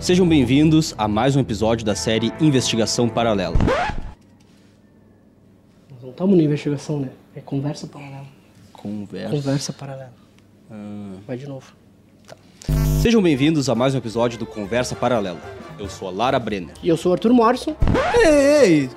Sejam bem-vindos a mais um episódio da série Investigação Paralela. Nós não estamos na investigação, né? É conversa paralela. Conversa. Conversa paralela. Vai de novo. Sejam bem-vindos a mais um episódio do Conversa Paralela. Eu sou a Lara Brenner. E eu sou o Arthur Morrison. Ei, ei!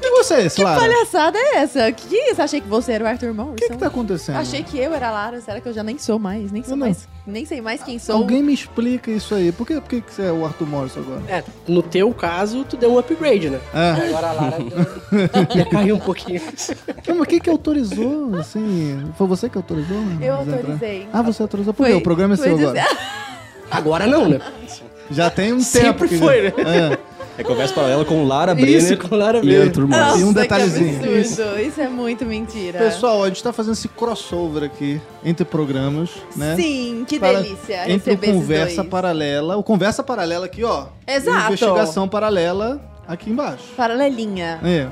Quem é você, esse Que Lara? palhaçada é essa? Que isso? Achei que você era o Arthur Morrison. O que que tá acontecendo? Achei que eu era a Lara. Será que eu já nem sou mais? Nem sou não. mais. Nem sei mais quem sou. Alguém me explica isso aí. Por que, por que que você é o Arthur Morrison agora? É, no teu caso, tu deu um upgrade, né? É. Agora a Lara ia cair um pouquinho. Não, mas quem que autorizou, assim? Foi você que autorizou? Eu Mas entrar? autorizei. Ah, você autorizou? Por quê? O programa é seu agora. Agora não, né? Já tem um Sempre tempo que... foi, né? É. É Conversa Paralela com Lara Brenner Isso, com Lara e Brenner. Arthur Nossa. E um que detalhezinho. absurdo. Isso é muito mentira. Pessoal, a gente tá fazendo esse crossover aqui entre programas, né? Sim, que Para- delícia Entre o Conversa dois. Paralela. O Conversa Paralela aqui, ó. Exato. E Investigação Paralela aqui embaixo. Paralelinha. É.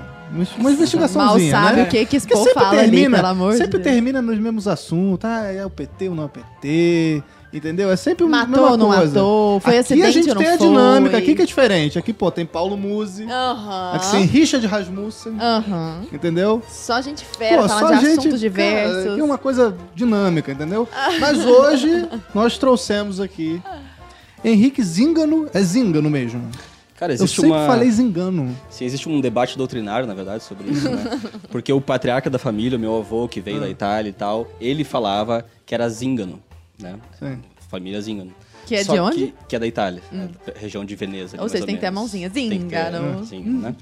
Uma investigaçãozinha, Mal sabe né? o que que esse povo fala ali, pelo amor de Sempre Deus. termina nos mesmos assuntos. Ah, é o PT ou não é o PT. Entendeu? É sempre a Matou mesma não coisa. matou? Foi aqui acidente a gente tem a foi? dinâmica aqui que é diferente. Aqui, pô, tem Paulo Musi. Aham. Aqui tem Richard Rasmussen. Aham. Entendeu? Só gente fera, Pô, falando de assuntos cara, diversos. aqui é uma coisa dinâmica, entendeu? Mas hoje nós trouxemos aqui Henrique Zingano. É Zingano mesmo. Cara, Eu existe sempre uma... falei Zingano. Sim, existe um debate doutrinário, na verdade, sobre isso, né? Porque o patriarca da família, meu avô, que veio Ah. da Itália e tal, ele falava que era Zingano, né? Sim. Família Zingano. Que é Só de onde? Que, que é da Itália, né? região de Veneza. ali, Ou seja, tem que ter a mãozinha. Tem que ter, Zingano. né? Zingano, né?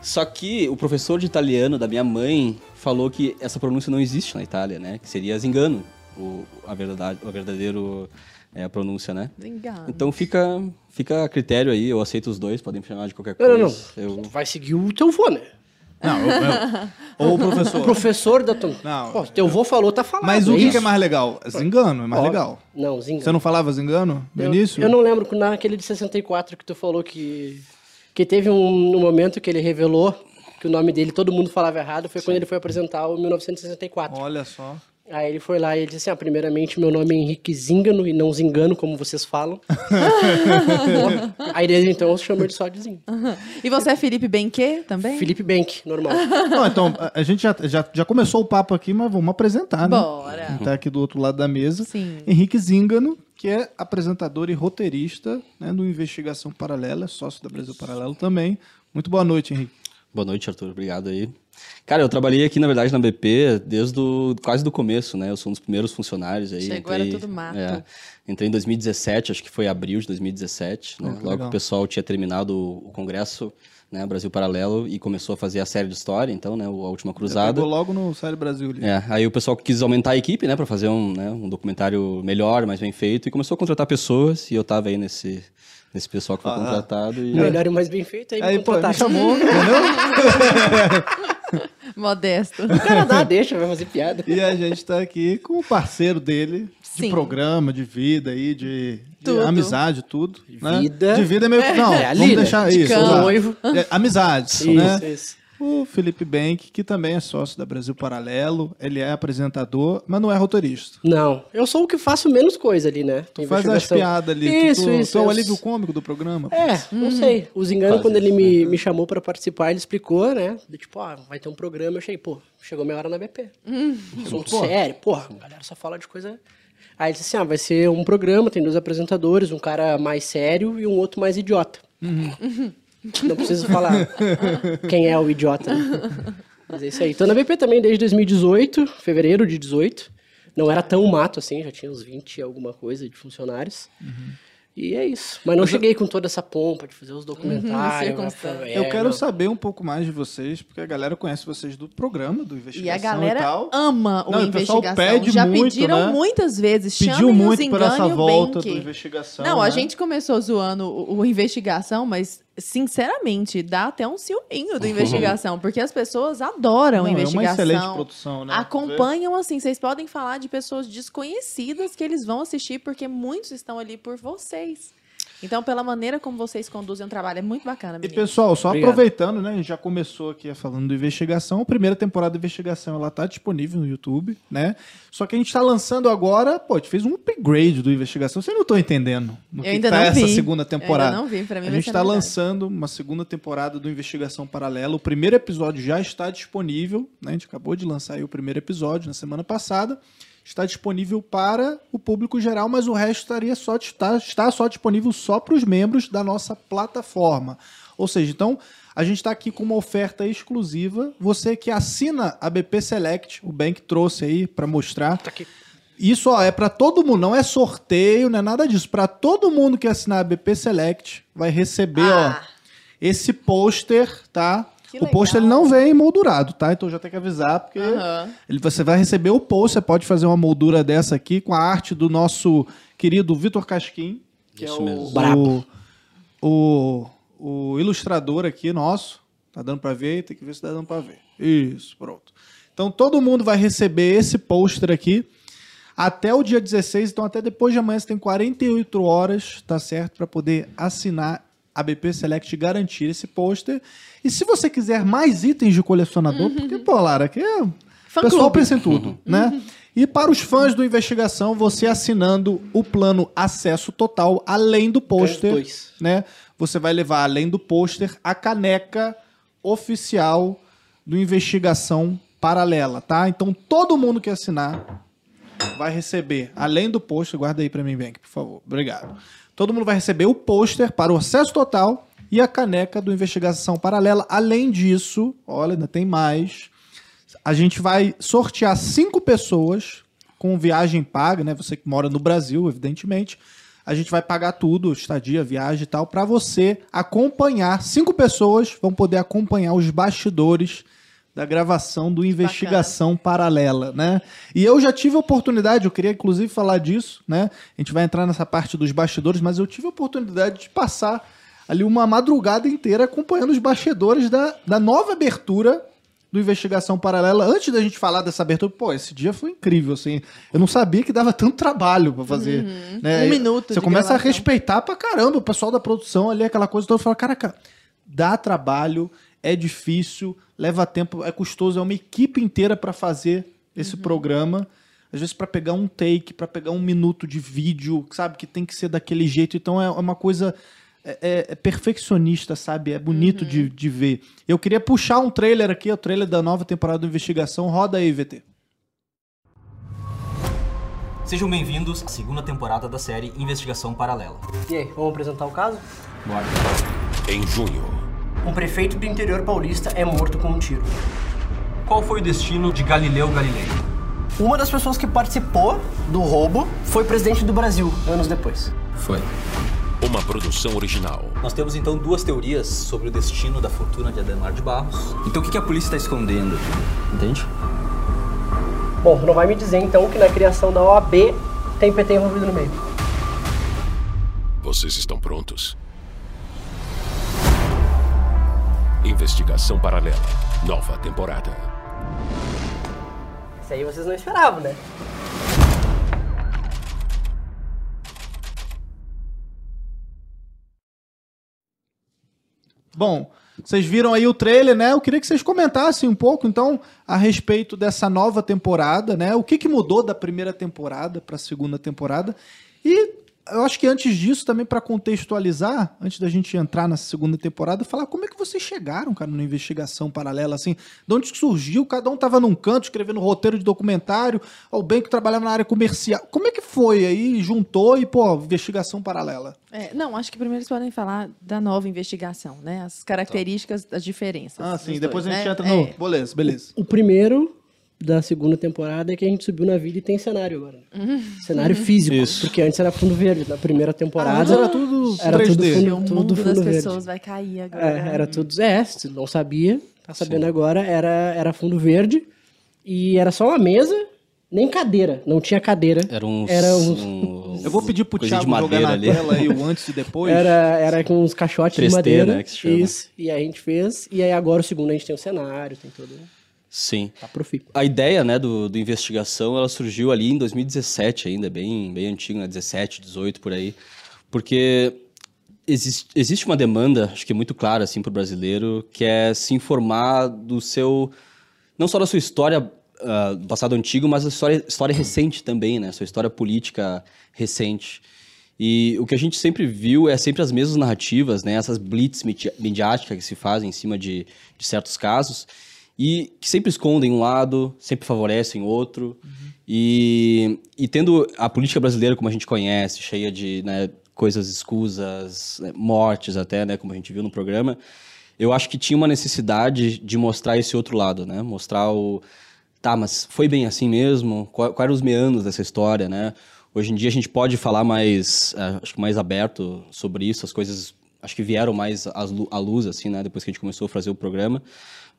Só que o professor de italiano da minha mãe falou que essa pronúncia não existe na Itália, né? Que seria Zingano, o, a, verdade, o verdadeiro é, a pronúncia, né? Zingano. Então fica, fica a critério aí, eu aceito os dois, podem me chamar de qualquer Não, coisa. não, não. Eu, Tu vai seguir o teu vô, né? Não, eu, eu- ou o professor. O professor da tua... Não. Pô, teu vô falou, tá falando. Mas o que, que é mais legal? Zingano é mais Ó, legal. Não, Zinga. Você não falava Zingano no eu, início? eu não lembro que naquele de 64 que tu falou que... Que teve um, um momento que ele revelou que o nome dele todo mundo falava errado. Foi quando ele foi apresentar o 1964. Olha só. Aí ele foi lá e ele disse assim, ah, primeiramente, meu nome é Henrique Zingano e não Zingano, como vocês falam. Aí desde então eu chamo ele só de Zinga. E você é Felipe Benquê também? Felipe Bank, normal. Não, então, a, gente já, já, já começou o papo aqui, mas vamos apresentar, né? Bora. Quem tá aqui do outro lado da mesa. Sim. Henrique Zingano, que é apresentador e roteirista né, do Investigação Paralela, sócio da Brasil Paralelo também. Muito boa noite, Henrique. Boa noite, Arthur. Obrigado aí. Cara, eu trabalhei aqui, na verdade, na BP desde o, quase do começo, né? Eu sou um dos primeiros funcionários aí. Chegou, era tudo mato. é, entrei em 2017, acho que foi abril de 2017, né? Que Logo legal. que o pessoal tinha terminado o, congresso, né? Brasil Paralelo, e começou a fazer a série de história, então, né? A Última Cruzada. Pegou logo no Série Brasil ali. É, aí o pessoal quis aumentar a equipe, né, pra fazer um, né, um documentário melhor, mais bem feito, e começou a contratar pessoas, e eu tava aí nesse, nesse pessoal que foi Ah. contratado. E... Melhor e mais bem feito, aí, Aí, me pô, me chamou, entendeu? Modesto. O cara dá, deixa, vai fazer piada. E a gente tá aqui com o parceiro dele, de Sim. programa, de vida aí, de, de amizade, tudo. né? vida. De vida é meio. Não, É, vamos né? deixar De isso. Noivo. É, amizades, Isso, né? isso. O Felipe Bank, que também é sócio da Brasil Paralelo, ele é apresentador, mas não é roteirista. Não, eu sou o que faço menos coisa ali, né? Tu faz as piadas ali. Isso, tu, tu, isso. Tu é o alívio cômico do programa. pô. É, não sei. O Zingano, Faz quando ele me, me chamou pra participar, ele explicou, né? Do tipo, ó, vai ter um programa. Eu achei, pô, chegou minha hora na BP. Assunto Pô. sério, porra, a galera só fala de coisa. Aí ele disse assim: ah, vai ser um programa, tem dois apresentadores, um cara mais sério e um outro mais idiota. Não preciso falar quem é o idiota. né? Mas é isso aí. Tô na BP também desde 2018, fevereiro de 18. Não era tão mato assim, já tinha uns 20 e alguma coisa de funcionários. E é isso. Mas não cheguei com toda essa pompa de fazer os documentários. circunstância. é, eu quero não. saber um pouco mais de vocês, porque a galera conhece vocês do programa, do Investigação E a galera tal. ama o Não, o pessoal investigação. pede Já muito, pediram né? muitas vezes. Pediu muito os por essa e volta do Investigação. Não, a né? gente começou zoando o, o investigação, mas sinceramente dá até um ciúminho do investigação, porque as pessoas adoram Não, é uma investigação. excelente produção, né? Acompanham assim, vocês podem falar de pessoas desconhecidas que eles vão assistir porque muitos estão ali por vocês. Então, pela maneira como vocês conduzem o trabalho, é muito bacana, E menino. pessoal, só Obrigado. aproveitando, né? A gente já começou aqui falando do investigação. A primeira temporada da investigação ela tá disponível no YouTube, né? Só que a gente tá lançando agora, pô, a gente fez um upgrade do investigação. Vocês não estão entendendo no Eu que ainda tá não essa vi. segunda Eu temporada. ainda não vi, pra mim A gente está lançando uma segunda temporada do Investigação Paralela. O primeiro episódio já está disponível, né? A gente acabou de lançar aí o primeiro episódio na semana passada. Está disponível para o público geral, mas o resto estaria só está, está só disponível só para os membros da nossa plataforma. Ou seja, então a gente está aqui com uma oferta exclusiva. Você que assina a BP Select, o Bank trouxe aí para mostrar. Tá aqui. Isso ó, é para todo mundo, não é sorteio, não é nada disso. Para todo mundo que assinar a BP Select vai receber, Ah. ó, esse pôster, tá? Que o pôster ele legal. não vem moldurado, tá? Então já tem que avisar porque Aham. ele, você vai receber o pôster, pode fazer uma moldura dessa aqui com a arte do nosso querido Vitor Casquim, que Isso é o, mesmo. o, Brabo. o, o ilustrador aqui nosso. Tá dando pra ver? Tem que ver se tá dando pra ver. Isso, pronto. Então todo mundo vai receber esse pôster aqui até o dia 16, então até depois de amanhã você tem 48 horas, tá certo, para poder assinar a BP Select garantir esse pôster. E se você quiser mais itens de colecionador, porque, pô, Lara, aqui é... O pessoal pensa em tudo, né? E para os fãs do Investigação, você assinando o plano Acesso Total, além do pôster, né? Você vai levar, além do pôster, a caneca oficial do Investigação Paralela, tá? Então, todo mundo que assinar vai receber, além do pôster, guarda aí pra mim, Bank, por favor. Obrigado. Todo mundo vai receber o pôster para o acesso total e a caneca do Investigação Paralela. Além disso, olha, ainda tem mais. A gente vai sortear cinco pessoas com viagem paga, né? Você que mora no Brasil, evidentemente. A gente vai pagar tudo, estadia, viagem e tal, para você acompanhar. Cinco pessoas vão poder acompanhar os bastidores da gravação do Investigação Paralela, né? E eu já tive a oportunidade, eu queria inclusive falar disso, né? A gente vai entrar nessa parte dos bastidores, mas eu tive a oportunidade de passar ali uma madrugada inteira acompanhando os bastidores da, da nova abertura do Investigação Paralela. Antes da gente falar dessa abertura, pô, esse dia foi incrível, assim. Eu não sabia que dava tanto trabalho pra fazer. né? Um E minuto Você começa a gravação. respeitar pra caramba o pessoal da produção ali, aquela coisa toda. Fala, caraca, dá trabalho, é difícil, leva tempo, é custoso, é uma equipe inteira pra fazer esse programa. Às vezes pra pegar um take, pra pegar um minuto de vídeo, sabe, que tem que ser daquele jeito. Então é uma coisa é, é- é perfeccionista, sabe? É bonito de, de ver. Eu queria puxar um trailer aqui, o trailer da nova temporada do Investigação. Roda aí, VT. Sejam bem-vindos à segunda temporada da série Investigação Paralela. E aí, vamos apresentar o caso? Bora. Em junho, Um prefeito do interior paulista é morto com um tiro. Qual foi o destino de Galileu Galilei? Uma das pessoas que participou do roubo foi presidente do Brasil, anos depois. Foi. uma produção original. Nós temos então duas teorias sobre o destino da fortuna de Ademar de Barros. Então o que que a polícia está escondendo? Entende? Bom, não vai me dizer então que na criação da OAB tem PT envolvido no meio. Vocês estão prontos? Investigação Paralela, nova temporada. Isso aí vocês não esperavam, né? Bom, vocês viram aí o trailer, né? Eu queria que vocês comentassem um pouco, então, a respeito dessa nova temporada, né? O que, que mudou da primeira temporada para a segunda temporada? E eu acho que antes disso, também para contextualizar, antes da gente entrar na segunda temporada, falar como é que vocês chegaram, cara, numa investigação paralela, assim, de onde que surgiu? Cada um tava num canto escrevendo roteiro de documentário, ou bem que trabalhava na área comercial. Como é que foi aí? Juntou e, pô, investigação paralela. É, não, acho que primeiro eles podem falar da nova investigação, né? As características, as diferenças. Ah, sim, depois dois, a gente né? entra no. É. Beleza, beleza. O primeiro da segunda temporada é que a gente subiu na vida e tem cenário agora. né? Cenário físico. Isso. Porque antes era fundo verde. Na primeira temporada. Ah, era tudo era 3D. tudo O fundo, mundo tudo das fundo verde. pessoas vai cair agora. É, era tudo. É, se não sabia, tá sabendo agora, era, era fundo verde. E era só uma mesa, nem cadeira. Não tinha cadeira. Era uns. Era uns- uns- Eu vou pedir pro Thiago de jogar na ali. tela aí o antes e depois. Era, era com uns caixotes 3D, de madeira. né, que se chama. Isso. E aí a gente fez. E aí agora o segundo a gente tem o cenário, tem tudo. Sim. Tá profícuo. A ideia, né, do, do investigação, ela surgiu ali em 2017 ainda, bem, bem antigo, né, 17, 18 por aí, porque existe, existe uma demanda, acho que muito clara assim para o brasileiro, que é se informar do seu não só da sua história ah, do passado antigo, mas da história, história recente também, né? Sua história política recente. E o que a gente sempre viu é sempre as mesmas narrativas, né? Essas blitz midi- midiáticas que se fazem em cima de, de certos casos e que sempre escondem um lado, sempre favorecem outro. E, e tendo a política brasileira como a gente conhece, cheia de né, coisas escusas, né, mortes até, né, como a gente viu no programa, eu acho que tinha uma necessidade de mostrar esse outro lado, né? Mostrar o... Tá, mas foi bem assim mesmo? Quais eram os meandros dessa história, né? Hoje em dia a gente pode falar mais, eh, acho que mais aberto sobre isso, as coisas acho que vieram mais à luz, assim, né? Depois que a gente começou a fazer o programa.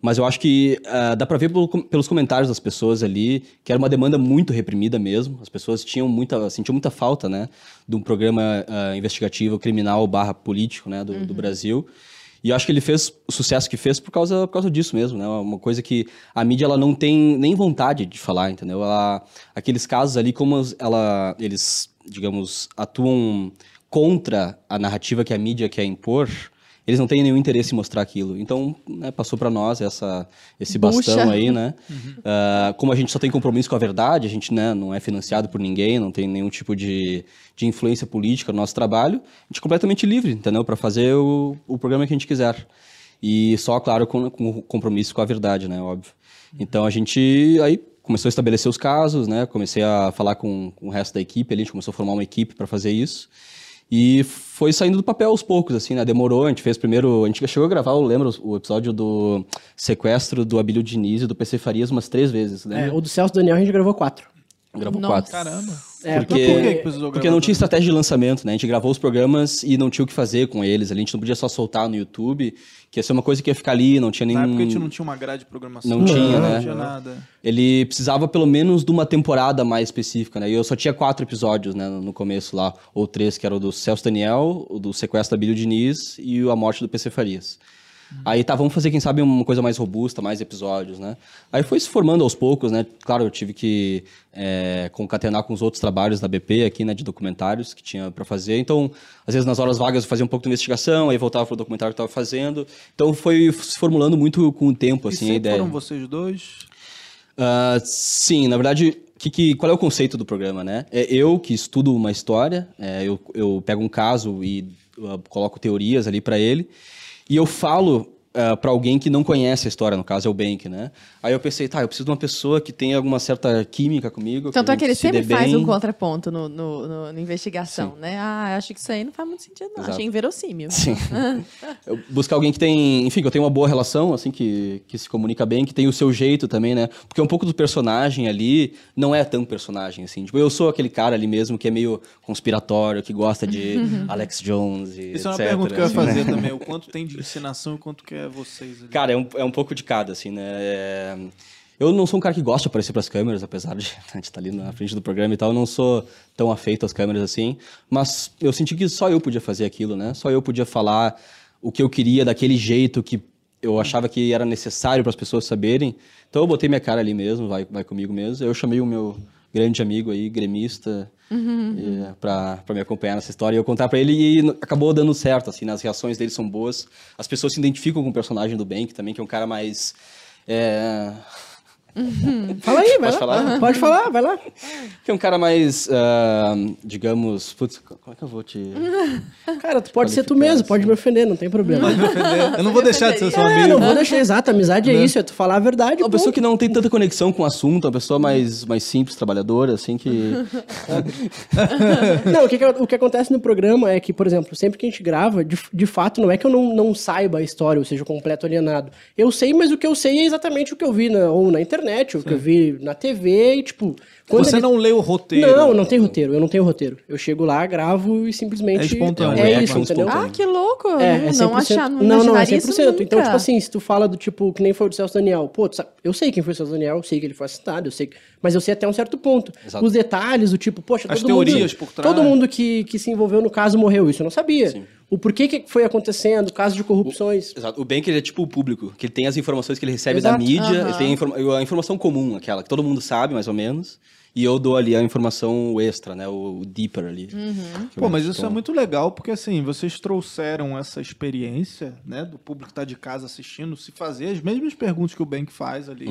Mas eu acho que ah, dá pra ver pelo- pelos comentários das pessoas ali que era uma demanda muito reprimida mesmo. As pessoas tinham muita, sentiam muita falta, né? De um programa ah, investigativo criminal barra político, né? Do, do Brasil. E eu acho que ele fez o sucesso que fez por causa, por causa disso mesmo, né? Uma coisa que a mídia ela não tem nem vontade de falar, entendeu? Ela, aqueles casos ali, como ela, eles, digamos, atuam contra a narrativa que a mídia quer impor, eles não têm nenhum interesse em mostrar aquilo. Então, né, passou para nós essa, esse bastão aí, né? Ah, como a gente só tem compromisso com a verdade, a gente né, não é financiado por ninguém, não tem nenhum tipo de, de influência política no nosso trabalho, a gente é completamente livre, entendeu? Para fazer o, o programa que a gente quiser. E só, claro, com, com compromisso com a verdade, né? Óbvio. Então a gente aí começou a estabelecer os casos, né? Comecei a falar com, com o resto da equipe, ali, a gente começou a formar uma equipe para fazer isso. E foi saindo do papel aos poucos, assim, né? Demorou, a gente fez primeiro. A gente chegou a gravar, eu lembro, o episódio do sequestro do Abílio Diniz e do PC Farias umas três vezes, É, lembra? o do Celso Daniel a gente gravou quatro. Gravou Nossa. quatro. Caramba. É, Porque, Por que que precisou porque não tinha estratégia de lançamento, né? A gente gravou os programas e não tinha o que fazer com eles. A gente não podia só soltar no YouTube, que ia ser uma coisa que ia ficar ali, não tinha Na nenhum... época a gente não tinha uma grade de programação. Não tinha, não né? tinha nada. Ele precisava pelo menos de uma temporada mais específica, né? E eu só tinha quatro episódios, né, no começo lá, ou três, que era o do Celso Daniel, o do sequestro da Bílio Diniz e a morte do PC Farias. Aí tá, vamos fazer, quem sabe, uma coisa mais robusta, mais episódios, né? Aí foi se formando aos poucos, né? Claro, eu tive que é, concatenar com os outros trabalhos da BP aqui, né? De documentários que tinha para fazer. Então, às vezes nas horas vagas eu fazia um pouco de investigação, aí voltava pro documentário que eu tava fazendo. Então foi se formulando muito com o tempo, e assim, a ideia. foram vocês dois? Ah, sim, na verdade, que, que- qual é o conceito do programa, né? É eu que estudo uma história, é, eu, eu pego um caso e ah, coloco teorias ali para ele, e eu falo para alguém que não conhece a história, no caso é o Bank, né? Aí eu pensei, tá, eu preciso de uma pessoa que tenha alguma certa química comigo. Tanto é que ele se sempre faz bem. um contraponto no, no, no- na investigação, né? Ah, acho que isso aí não faz muito sentido, não. Exato. Achei inverossímil. Sim. Buscar alguém que tem, enfim, que eu tenho uma boa relação, assim, que, que se comunica bem, que tem o seu jeito também, né? Porque um pouco do personagem ali não é tão personagem, assim. Tipo, eu sou aquele cara ali mesmo que é meio conspiratório, que gosta de Alex Jones e Isso é uma etc, pergunta que eu ia assim, né? fazer também. O quanto tem de ensinação e o quanto que é vocês ali. Cara, é um, é um pouco de cada, assim, né? É, Eu não sou um cara que gosta de aparecer pras câmeras, apesar de a gente estar ali na frente do programa e tal. Eu não sou tão afeito às câmeras assim. Mas eu senti que só eu podia fazer aquilo, né? Só eu podia falar o que eu queria daquele jeito que eu achava que era necessário para as pessoas saberem. Então eu botei minha cara ali mesmo, vai, vai comigo mesmo. Eu chamei o meu grande amigo aí, gremista, eh, pra para me acompanhar nessa história e eu contar para ele e acabou dando certo, assim, né? as reações dele são boas. As pessoas se identificam com o personagem do Bank também, que é um cara mais... é, Fala aí, vai Posso lá. falar? Pode falar, vai lá. que é um cara mais, ah, digamos... Putz, como é que eu vou te... Cara, tu pode ser tu mesmo, pode me ofender, não tem problema. Eu não vou deixar de ser seu É, amigo. não vou deixar exato, amizade é isso, é tu falar a verdade. Uma pessoa ponto. que não tem tanta conexão com o assunto, uma pessoa mais, mais simples, trabalhadora, assim, que... Não, o que, que- o que acontece no programa é que, por exemplo, sempre que a gente grava, de, de fato, não é que eu não, não saiba a história, ou seja, completo alienado. Eu sei, mas o que eu sei é exatamente o que eu vi na, ou na internet, ou o que eu vi na TV, e tipo. quando Você ele- não lê o roteiro. Não, não tem roteiro, eu não tenho roteiro. Eu chego lá, gravo e simplesmente. É espontâneo. É, É isso, entendeu? Ah, que louco! É, é não 100%. achar, não, não, não, é imaginaria 100%. isso Então, nunca. tipo assim, se tu fala do tipo, que nem foi o do Celso Daniel, pô, tu sabe- eu sei quem foi o Celso Daniel, eu sei que ele foi assassinado, eu sei que... Mas eu sei até um certo ponto. Exato. Os detalhes, do tipo, poxa, As todo teorias mundo, por trás. Todo mundo que, que se envolveu no caso morreu, isso eu não sabia. O porquê que foi acontecendo, caso de corrupções. Exato. O Bank ele é tipo o público, que ele tem as informações que ele recebe Exato. da mídia, Aham. ele tem a, informa- a informação comum, aquela que todo mundo sabe, mais ou menos, E eu dou ali a informação extra, né? O, o deeper ali. Uhum. Pô, mas isso é muito legal, porque assim, vocês trouxeram essa experiência, né, do público que tá de casa assistindo, se fazer as mesmas perguntas que o Bank faz ali,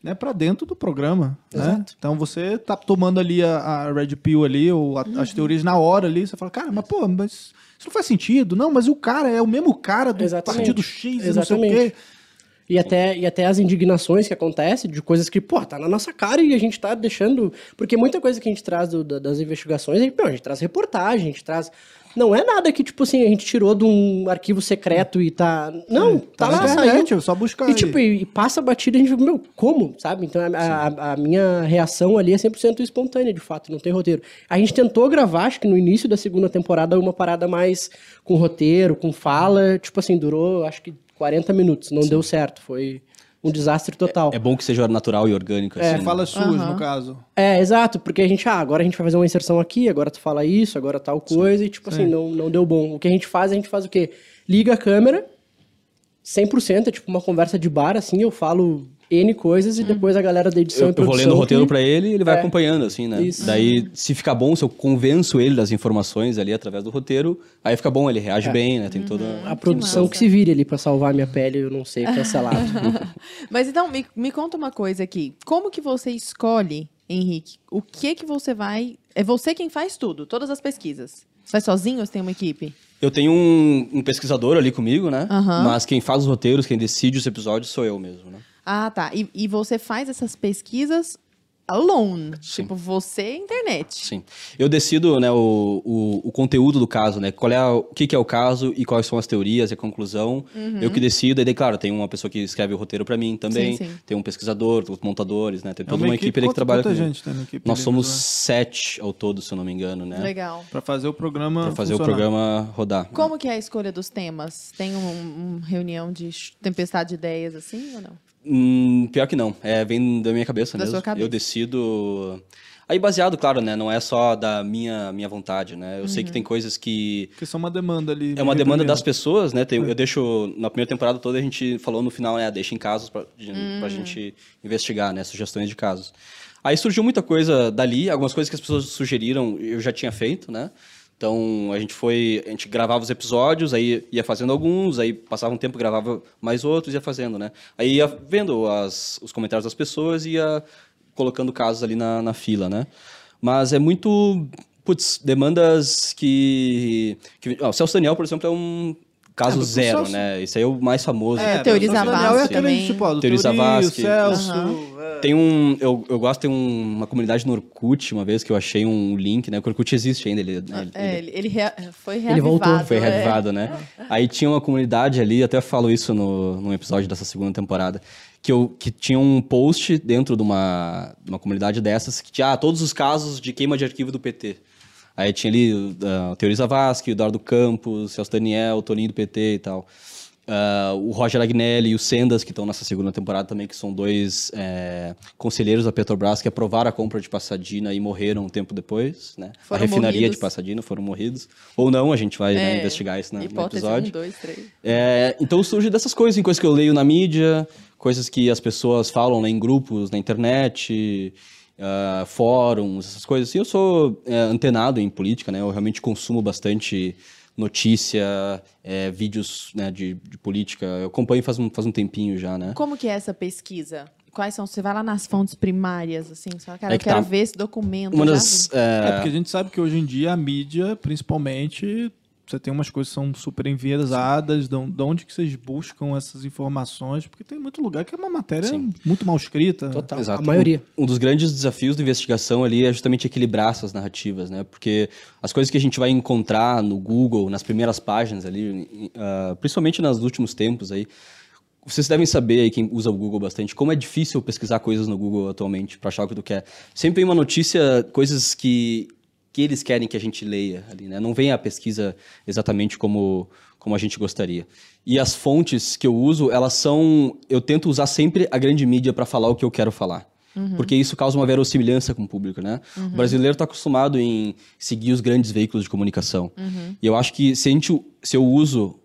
né, para dentro do programa, né? Então você tá tomando ali a, a Red Pill ali, ou a- as teorias na hora ali, você fala, cara, mas pô, mas isso não faz sentido. Não, mas o cara é o mesmo cara do Exatamente. partido X, e não sei o Exatamente. quê. E até, e até as indignações que acontecem de coisas que, pô, tá na nossa cara e a gente tá deixando. Porque muita coisa que a gente traz do- da- das investigações, a gente, meu, a gente traz reportagem, a gente traz. Não é nada que, tipo assim, a gente tirou de um arquivo secreto e tá. Não, tá, na lá, internet, saiu. é só buscar E aí. tipo, e, e passa batida, a gente fica, meu, como? Sabe? Então a, a, a minha reação ali é 100% espontânea, de fato, não tem roteiro. A gente tentou gravar, acho que no início da segunda temporada, uma parada mais com roteiro, com fala, tipo assim, durou acho que 40 minutos, não deu certo, foi um desastre total. É bom que seja natural e orgânico, É, assim. né? Fala suas, no caso. É, exato, porque a gente, ah, agora a gente vai fazer uma inserção aqui, agora tu fala isso, agora tal coisa, e tipo assim, não, não deu bom. O que a gente faz, a gente faz o quê? Liga a câmera, 100%, é tipo uma conversa de bar, assim, eu falo N coisas e depois a galera da edição Eu, e eu vou lendo o roteiro que- pra ele e ele vai É. acompanhando, assim, né? Isso. Daí, se ficar bom, se eu convenço ele das informações ali através do roteiro, aí fica bom, ele reage bem, né? Tem toda... A produção que se vire ali pra salvar a minha pele, eu não sei, cancelado. Mas então, me, me conta uma coisa aqui. Como que você escolhe, Henrique, o que que você vai... É você quem faz tudo, todas as pesquisas. Você faz sozinho ou você tem uma equipe? Eu tenho um, um pesquisador ali comigo, né? Aham. Mas quem faz os roteiros, quem decide os episódios sou eu mesmo, né? Ah, tá. E, e você faz essas pesquisas alone. Sim. Tipo, você e a internet. Sim. Eu decido, né, o, o, o conteúdo do caso, né? Qual é a- o que, que é o caso e quais são as teorias e a conclusão. Eu que decido. E daí, claro, tem uma pessoa que escreve o roteiro pra mim também. Sim, sim. Tem um pesquisador, os montadores, né? Tem É toda uma, equipe, ali que trabalha comigo. gente tem na equipe Nós somos né? sete ao todo, se eu não me engano, né? Legal. Pra fazer o programa Pra fazer o funcionar. programa rodar. Como que é a escolha dos temas? Tem um, um reunião de tempestade de ideias assim ou não? Hum, pior que não. É, vem da minha cabeça Da mesmo. sua cabeça. Eu decido. Aí baseado, claro, né? Não é só da minha, minha vontade, né? Eu sei Uhum. que tem coisas que. Porque são uma demanda ali. É uma demanda das pessoas. né? Tem- eu deixo. Na primeira temporada toda a gente falou no final, né? Deixa em casos pra, de- pra gente investigar, né? Sugestões de casos. Aí surgiu muita coisa dali, algumas coisas que as pessoas sugeriram eu já tinha feito, né? Então a gente foi. A gente gravava os episódios, aí ia fazendo alguns, aí passava um tempo, gravava mais outros, ia fazendo, né? Aí ia vendo as, os comentários das pessoas e ia colocando casos ali na, na fila, né? Mas é muito. Putz, demandas que. que ó, o Celso Daniel, por exemplo, é um caso É, o zero, Celso- né? Isso aí é o mais famoso. É, Teori Daniel Zavascki é aquele também. tipo, ó, do Teori Teori, Zavascki. Celso. é. Tem um. Eu, eu gosto, tem um- uma comunidade no Orkut, uma vez que eu achei um link, né? O Orkut existe ainda. Ele, né, ele- É, ele, ele rea- foi Ele reavivado. voltou, foi é. reavivado, né? Aí tinha uma comunidade ali, até falo isso no, num episódio dessa segunda temporada, que, eu, que tinha um post dentro de uma, de uma comunidade dessas que tinha ah, todos os casos de queima de arquivo do PT. Aí tinha ali uh, o Teori Zavascki, o Eduardo Campos, Celso Daniel, o Toninho do PT e tal. Ah, o Roger Agnelli e o Sendas, que estão nessa segunda temporada também, que são dois é, conselheiros da Petrobras que aprovaram a compra de Passadina e morreram um tempo depois, né? Foram a refinaria morridos. de Passadina foram morridos. Ou não, a gente vai né, É, investigar isso na- no episódio. um, dois, três. É, então surge dessas coisas, em coisas que eu leio na mídia, coisas que as pessoas falam né, em grupos, na internet, ah, fóruns, essas coisas assim. Eu sou é, antenado em política, né? Eu realmente consumo bastante notícia, é, vídeos né, de, de política. Eu acompanho faz um, faz um tempinho já, né? Como que é essa pesquisa? Quais são? Você vai lá nas fontes primárias, assim, só cara, É eu que quero tá. ver esse documento. Uma das... é, É, porque a gente sabe que hoje em dia a mídia, principalmente, você tem umas coisas que são super enviesadas, de de onde que vocês buscam essas informações, porque tem muito lugar que é uma matéria Sim. muito mal escrita. Total. Exato. A maioria. Um, um dos grandes desafios da investigação ali é justamente equilibrar essas narrativas, né? Porque as coisas que a gente vai encontrar no Google, nas primeiras páginas ali, ah, principalmente nos últimos tempos aí, vocês devem saber aí, quem usa o Google bastante, como é difícil pesquisar coisas no Google atualmente para achar o que tu quer. Sempre vem uma notícia, coisas que, que eles querem que a gente leia ali, né? Não vem a pesquisa exatamente como, como a gente gostaria. E as fontes que eu uso, elas são... Eu tento usar sempre a grande mídia para falar o que eu quero falar. Porque isso causa uma verossimilhança com o público, né? O brasileiro está acostumado em seguir os grandes veículos de comunicação. E eu acho que se, a gente, se eu uso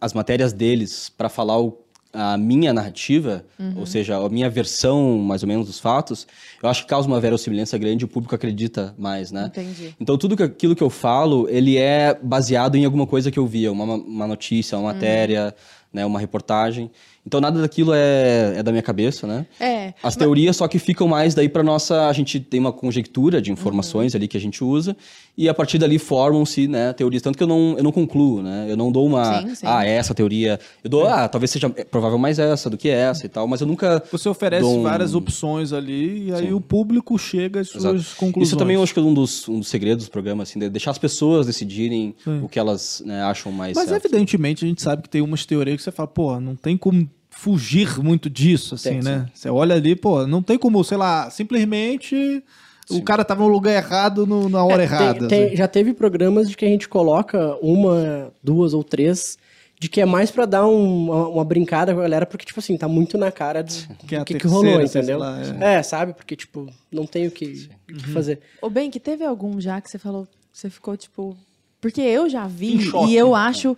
as matérias deles para falar o, a minha narrativa, ou seja, a minha versão, mais ou menos, dos fatos, eu acho que causa uma verossimilhança grande e o público acredita mais, né? Entendi. Então, tudo aquilo que eu falo, ele é baseado em alguma coisa que eu via, uma, uma notícia, uma matéria, né, uma reportagem. Então, nada daquilo é, é da minha cabeça, né? É. As teorias só que ficam mais daí para nossa, a gente tem uma conjectura de informações Uhum. ali que a gente usa e a partir dali formam-se, né, teorias, tanto que eu não, eu não concluo, né? Eu não dou uma, Sim, sim. ah, é essa teoria. Eu dou, ah, talvez seja é provável mais essa do que essa e tal, mas eu nunca Você oferece um- várias opções ali e aí Sim. o público chega às suas Exato. conclusões. Isso também eu acho que é um dos, um dos segredos do programa, assim, de deixar as pessoas decidirem o que elas né, acham mais Mas certo. evidentemente a gente sabe que tem umas teorias que você fala, pô, não tem como fugir muito disso, assim, Tem, né? Você olha ali, pô, não tem como, sei lá, simplesmente o cara tava no lugar errado no- na hora É, errada. tem- tem- assim. já teve programas de que a gente coloca uma, duas ou três, de que é mais pra dar um- uma, uma brincada com a galera, porque, tipo assim, tá muito na cara do, Que é do que, que terceira, rolou, entendeu? lá, é. sabe? Porque, tipo, não tem o que, o que fazer. Ô, bem, que teve algum já que você falou, você ficou tipo. Porque eu já vi e eu acho.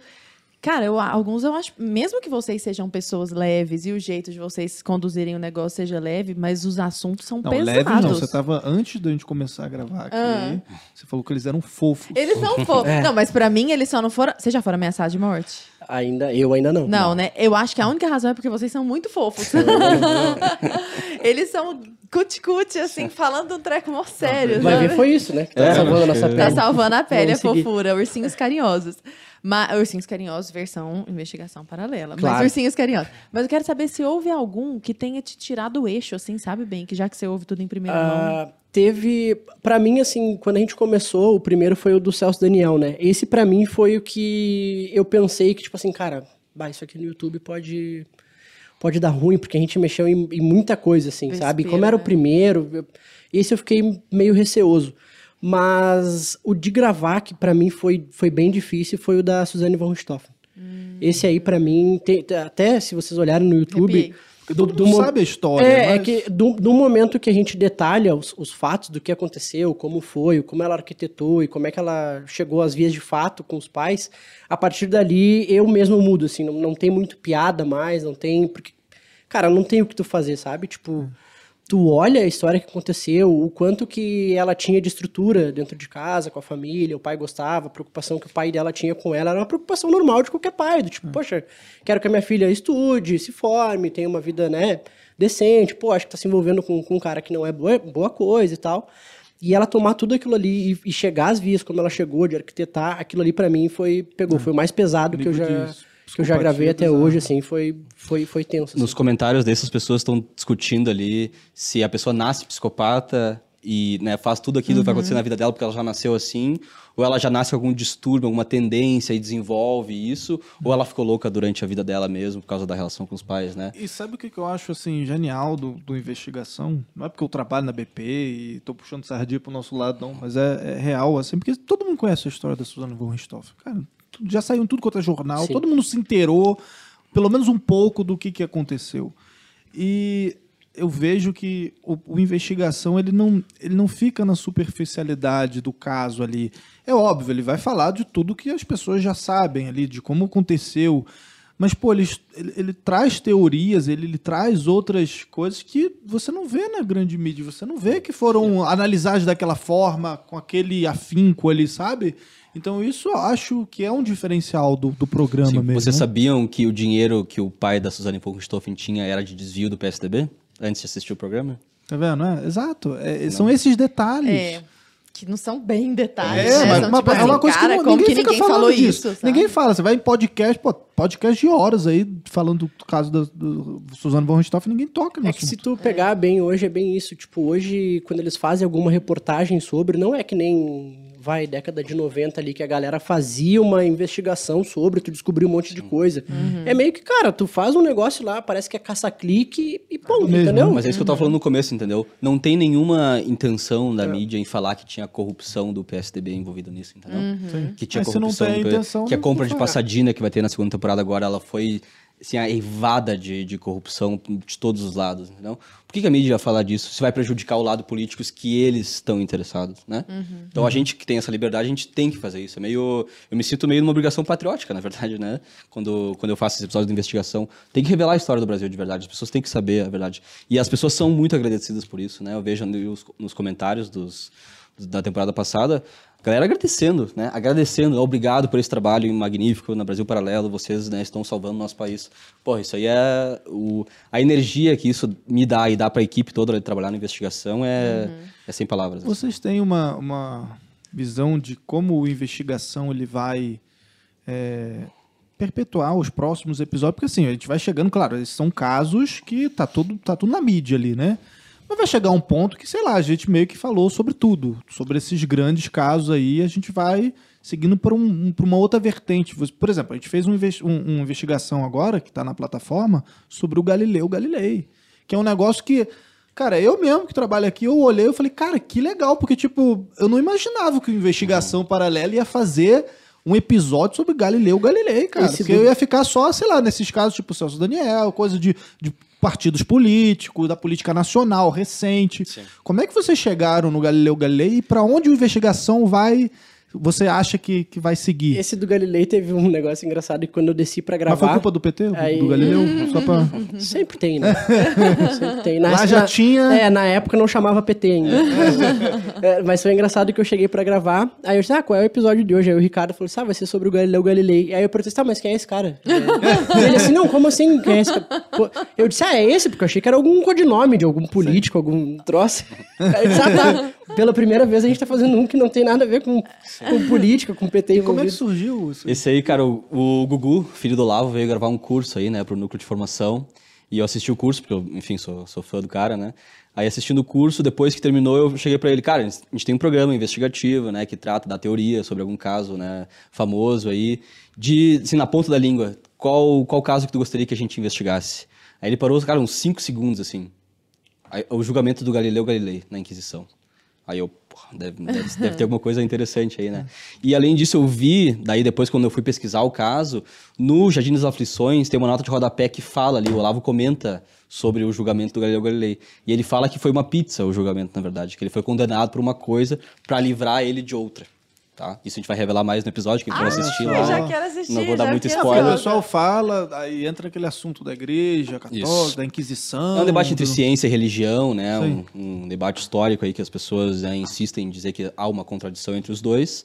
Cara, eu, alguns eu acho. Mesmo que vocês sejam pessoas leves e o jeito de vocês conduzirem o negócio seja leve, mas os assuntos são Não, pesados. leve não, você tava antes da gente começar a gravar aqui, Ah. você falou que eles eram fofos. Eles são fofos. É. Não, mas pra mim eles só não foram. Vocês já foram ameaçados de morte? Ainda, eu ainda não. Não, né? Eu acho que a única razão é porque vocês são muito fofos. eles são cuti-cuti, assim, falando um treco mó sério. Vai sabe? ver, foi isso, né? Que tá É, salvando a nossa que- Tá pele. salvando a pele, a fofura. Ursinhos carinhosos. Mas, ursinhos carinhosos, versão investigação paralela. Mas Claro. ursinhos carinhosos. Mas eu quero saber se houve algum que tenha te tirado o eixo, assim, sabe bem? Que já que você ouve tudo em primeira mão. Teve, Pra mim, assim, quando a gente começou, o primeiro foi o do Celso Daniel, né? Esse pra mim foi o que eu pensei que, tipo assim, cara, bah, isso aqui no YouTube pode pode dar ruim, porque a gente mexeu em, em muita coisa, assim, sabe? Vespeiro, Como era o né? primeiro, eu- esse eu fiquei meio receoso. Mas o de gravar, que pra mim foi, foi bem difícil, foi o da Suzane von Richthofen. Hum. Esse aí, pra mim, tem- até se vocês olharem no YouTube... Arrepiei. Todo mundo mo- sabe a história, É, é mas- que do, do momento que a gente detalha os, os fatos do que aconteceu, como foi, como ela arquitetou e como é que ela chegou às vias de fato com os pais, a partir dali eu mesmo mudo, assim, não, não tem muito piada mais, não tem. Porque, cara, não tem o que tu fazer, sabe? Tipo, tu olha a história que aconteceu, o quanto que ela tinha de estrutura dentro de casa, com a família, o pai gostava, a preocupação que o pai dela tinha com ela era uma preocupação normal de qualquer pai, do tipo, poxa, quero que a minha filha estude, se forme, tenha uma vida, né, decente, pô, acho que tá se envolvendo com, com um cara que não é boa, boa coisa e tal. E ela tomar tudo aquilo ali e, e chegar às vias como ela chegou, de arquitetar, aquilo ali pra mim foi, pegou, foi o mais pesado que eu já... de Que eu já gravei até hoje, assim, foi, foi, foi tenso. assim. Nos comentários dessas pessoas estão discutindo ali se a pessoa nasce psicopata e né, faz tudo aquilo que vai acontecer na vida dela porque ela já nasceu assim, ou ela já nasce com algum distúrbio, alguma tendência e desenvolve isso, ou ela ficou louca durante a vida dela mesmo por causa da relação com os pais, né? E sabe o que, eu acho assim genial do, do investigação? Não é porque eu trabalho na BP e tô puxando sardinha pro nosso lado, não, mas é, é real, assim, porque todo mundo conhece a história da Suzana von Richthofen. Cara, já saiu em tudo quanto é jornal, Sim. todo mundo se inteirou, pelo menos um pouco do que, que aconteceu. E eu vejo que o, o investigação ele não, ele não fica na superficialidade do caso ali. É óbvio, ele vai falar de tudo que as pessoas já sabem ali, de como aconteceu. Mas, pô, ele, ele, ele traz teorias, ele, ele traz outras coisas que você não vê na grande mídia. Você não vê que foram analisadas daquela forma, com aquele afinco ali, sabe? Então, isso eu acho que é um diferencial do, do programa Sim, mesmo. vocês né? sabiam que o dinheiro que o pai da Suzane Richthofen tinha era de desvio do PSDB? Antes de assistir o programa? Tá vendo? É, exato. É, são esses detalhes. É. Que não são bem detalhes. É, né? mas, São, mas tipo é uma assim, coisa cara, que não- ninguém que fica ninguém falando falou disso. isso? sabe? Ninguém fala. Você vai em podcast, pô, podcast de horas aí, falando do caso da, do Suzano von Richthofen, ninguém toca É que se tu pegar bem hoje, é bem isso. Tipo, hoje, quando eles fazem alguma reportagem sobre, não é que nem, vai, década de 90 ali, que a galera fazia uma investigação sobre, tu descobriu um monte de coisa. É meio que, cara, tu faz um negócio lá, parece que é caça-clique e ponto, mesmo, entendeu? Mas é isso que eu tava falando no começo, entendeu? Não tem nenhuma intenção da mídia em falar que tinha corrupção do PSDB envolvida nisso, entendeu? Que tinha Mas se não corrupção, tem do- intenção, que a não compra de. Passadina que vai ter na segunda temporada agora, ela foi assim, a evada de, de corrupção de todos os lados, entendeu? Por que, que a mídia vai falar disso? Se vai prejudicar o lado políticos que eles estão interessados, né? Então a gente que tem essa liberdade, a gente tem que fazer isso. É meio, eu me sinto meio numa obrigação patriótica, na verdade, né? Quando, quando eu faço esses episódios de investigação, tem que revelar a história do Brasil de verdade. As pessoas têm que saber a verdade. E as pessoas são muito agradecidas por isso, né? Eu vejo nos, nos comentários dos, da temporada passada, galera agradecendo, né? Agradecendo, obrigado por esse trabalho magnífico na Brasil Paralelo, vocês né, estão salvando o nosso país. Pô, isso aí é o, a energia que isso me dá e dá para a equipe toda de trabalhar na investigação é, é sem palavras. assim. Vocês têm uma, uma visão de como o investigação ele vai é, perpetuar os próximos episódios? Porque assim, a gente vai chegando, claro, esses são casos que tá tudo, tá tudo na mídia ali, né? Mas vai chegar um ponto que, sei lá, a gente meio que falou sobre tudo, sobre esses grandes casos aí, a gente vai seguindo para um, uma outra vertente. Por exemplo, a gente fez um, um- uma investigação agora, que está na plataforma, sobre o Galileu Galilei, que é um negócio que, cara, eu mesmo que trabalho aqui, eu olhei e falei, cara, que legal, porque, tipo, eu não imaginava que o Investigação Paralela ia fazer um episódio sobre Galileu Galilei, cara. Esse porque do- eu ia ficar só, sei lá, nesses casos, tipo Celso Daniel, coisa de, de partidos políticos, da política nacional recente. Como é que vocês chegaram no Galileu Galilei e pra onde a investigação vai, você acha que, que vai seguir? Esse do Galilei teve um negócio engraçado que quando eu desci pra gravar. Mas foi culpa do PT, do- Aí- do Galileu? Só pra... Sempre tem, né? Sempre tem. Na, Lá já na- tinha- É, na época não chamava PT ainda. É, mas foi engraçado que eu cheguei pra gravar. Aí eu disse, ah, qual é o episódio de hoje? Aí o Ricardo falou assim, ah, vai ser sobre o Galileu Galilei. Aí eu perguntei, tá, mas quem é esse cara? E ele assim, não, como assim? Quem é esse cara? Eu disse, ah, é esse? Porque eu achei que era algum codinome de algum político, algum troço. Aí eu disse, ah, tá. Pela primeira vez a gente tá fazendo um que não tem nada a ver com, com política, com PT Como é que envolvido. surgiu isso? Esse aí, cara, o, o Gugu, filho do Olavo, veio gravar um curso aí, né, pro núcleo de formação. E eu assisti o curso, porque eu, enfim, sou, sou fã do cara, né? Aí assistindo o curso, depois que terminou, eu cheguei pra ele, cara, a gente tem um programa investigativo, né, que trata da teoria sobre algum caso, né, famoso aí, de, assim, na ponta da língua, qual, qual caso que tu gostaria que a gente investigasse? Aí ele parou, cara, uns 5 segundos, assim, Aí, o julgamento do Galileu Galilei na Inquisição. Aí eu, porra, deve, deve, deve ter alguma coisa interessante aí, né? E além disso, eu vi, daí depois, quando eu fui pesquisar o caso, no Jardim das Aflições tem uma nota de rodapé que fala ali, o Olavo comenta sobre o julgamento do Galileu Galilei. E ele fala que foi uma pizza o julgamento, na verdade, que ele foi condenado por uma coisa para livrar ele de outra. Tá? Isso a gente vai revelar mais no episódio, quem for assistir eu lá. já quero assistir, Não vou dar já muito fiquei O spoiler. pessoal fala, aí entra aquele assunto da igreja católica, Isso. da Inquisição. É um debate entre do- ciência e religião, né? Um, um debate histórico aí que as pessoas né, insistem em dizer que há uma contradição entre os dois.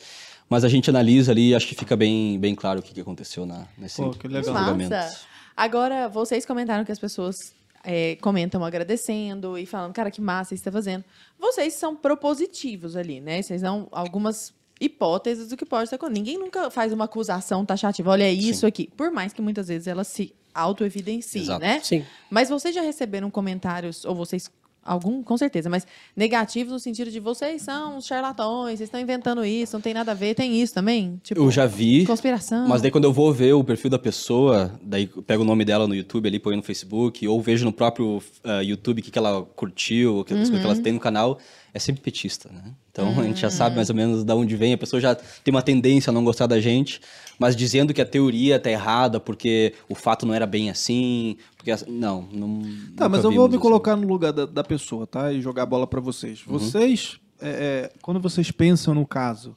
Mas a gente analisa ali e acho que fica bem, bem claro o que, que aconteceu na, nesse, Pô, que legal. Massa. Agora, vocês comentaram que as pessoas é, comentam agradecendo e falando, cara, que massa isso tá fazendo. Vocês são propositivos ali, né? Vocês dão algumas hipóteses do que pode estar acontecendo. Ninguém nunca faz uma acusação taxativa. Olha, é isso Sim. aqui. Por mais que muitas vezes ela se auto-evidencie, né? Sim. Mas vocês já receberam comentários, ou vocês, algum, com certeza, mas negativos no sentido de vocês são charlatões, vocês estão inventando isso, não tem nada a ver, tem isso também? Tipo, Eu já vi, conspiração. mas daí quando eu vou ver o perfil da pessoa, daí eu pego o nome dela no YouTube ali, põe no Facebook, ou vejo no próprio ah, YouTube o que, que ela curtiu, o que, coisas que ela tem no canal, é sempre petista, né? Então a gente já sabe mais ou menos de onde vem, a pessoa já tem uma tendência a não gostar da gente, mas dizendo que a teoria tá errada porque o fato não era bem assim, porque as- não, não Tá, mas eu vou me assim. colocar no lugar da, da pessoa, tá? E jogar a bola pra vocês. Vocês, é, é, quando vocês pensam no caso,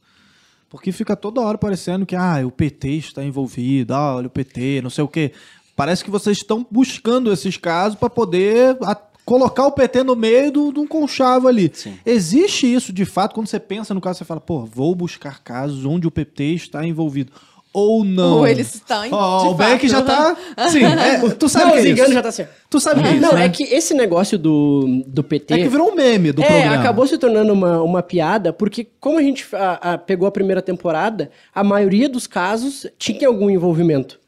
porque fica toda hora parecendo que ah, o PT está envolvido, ah, olha o PT, não sei o quê. Parece que vocês estão buscando esses casos para poder colocar o PT no meio do- de um conchavo ali. Sim. Existe isso de fato quando você pensa no caso, você fala, pô, vou buscar casos onde o PT está envolvido. Ou não. Ou eles estão, de o Beck já tá. Sim, é, tu sabe Não, que é isso. já tá assim. Tu sabe que é isso, Não, né? é que esse negócio do, do PT. É que virou um meme do é, programa. acabou se tornando uma, uma piada, porque como a gente a- a- pegou a primeira temporada, a maioria dos casos tinha algum envolvimento,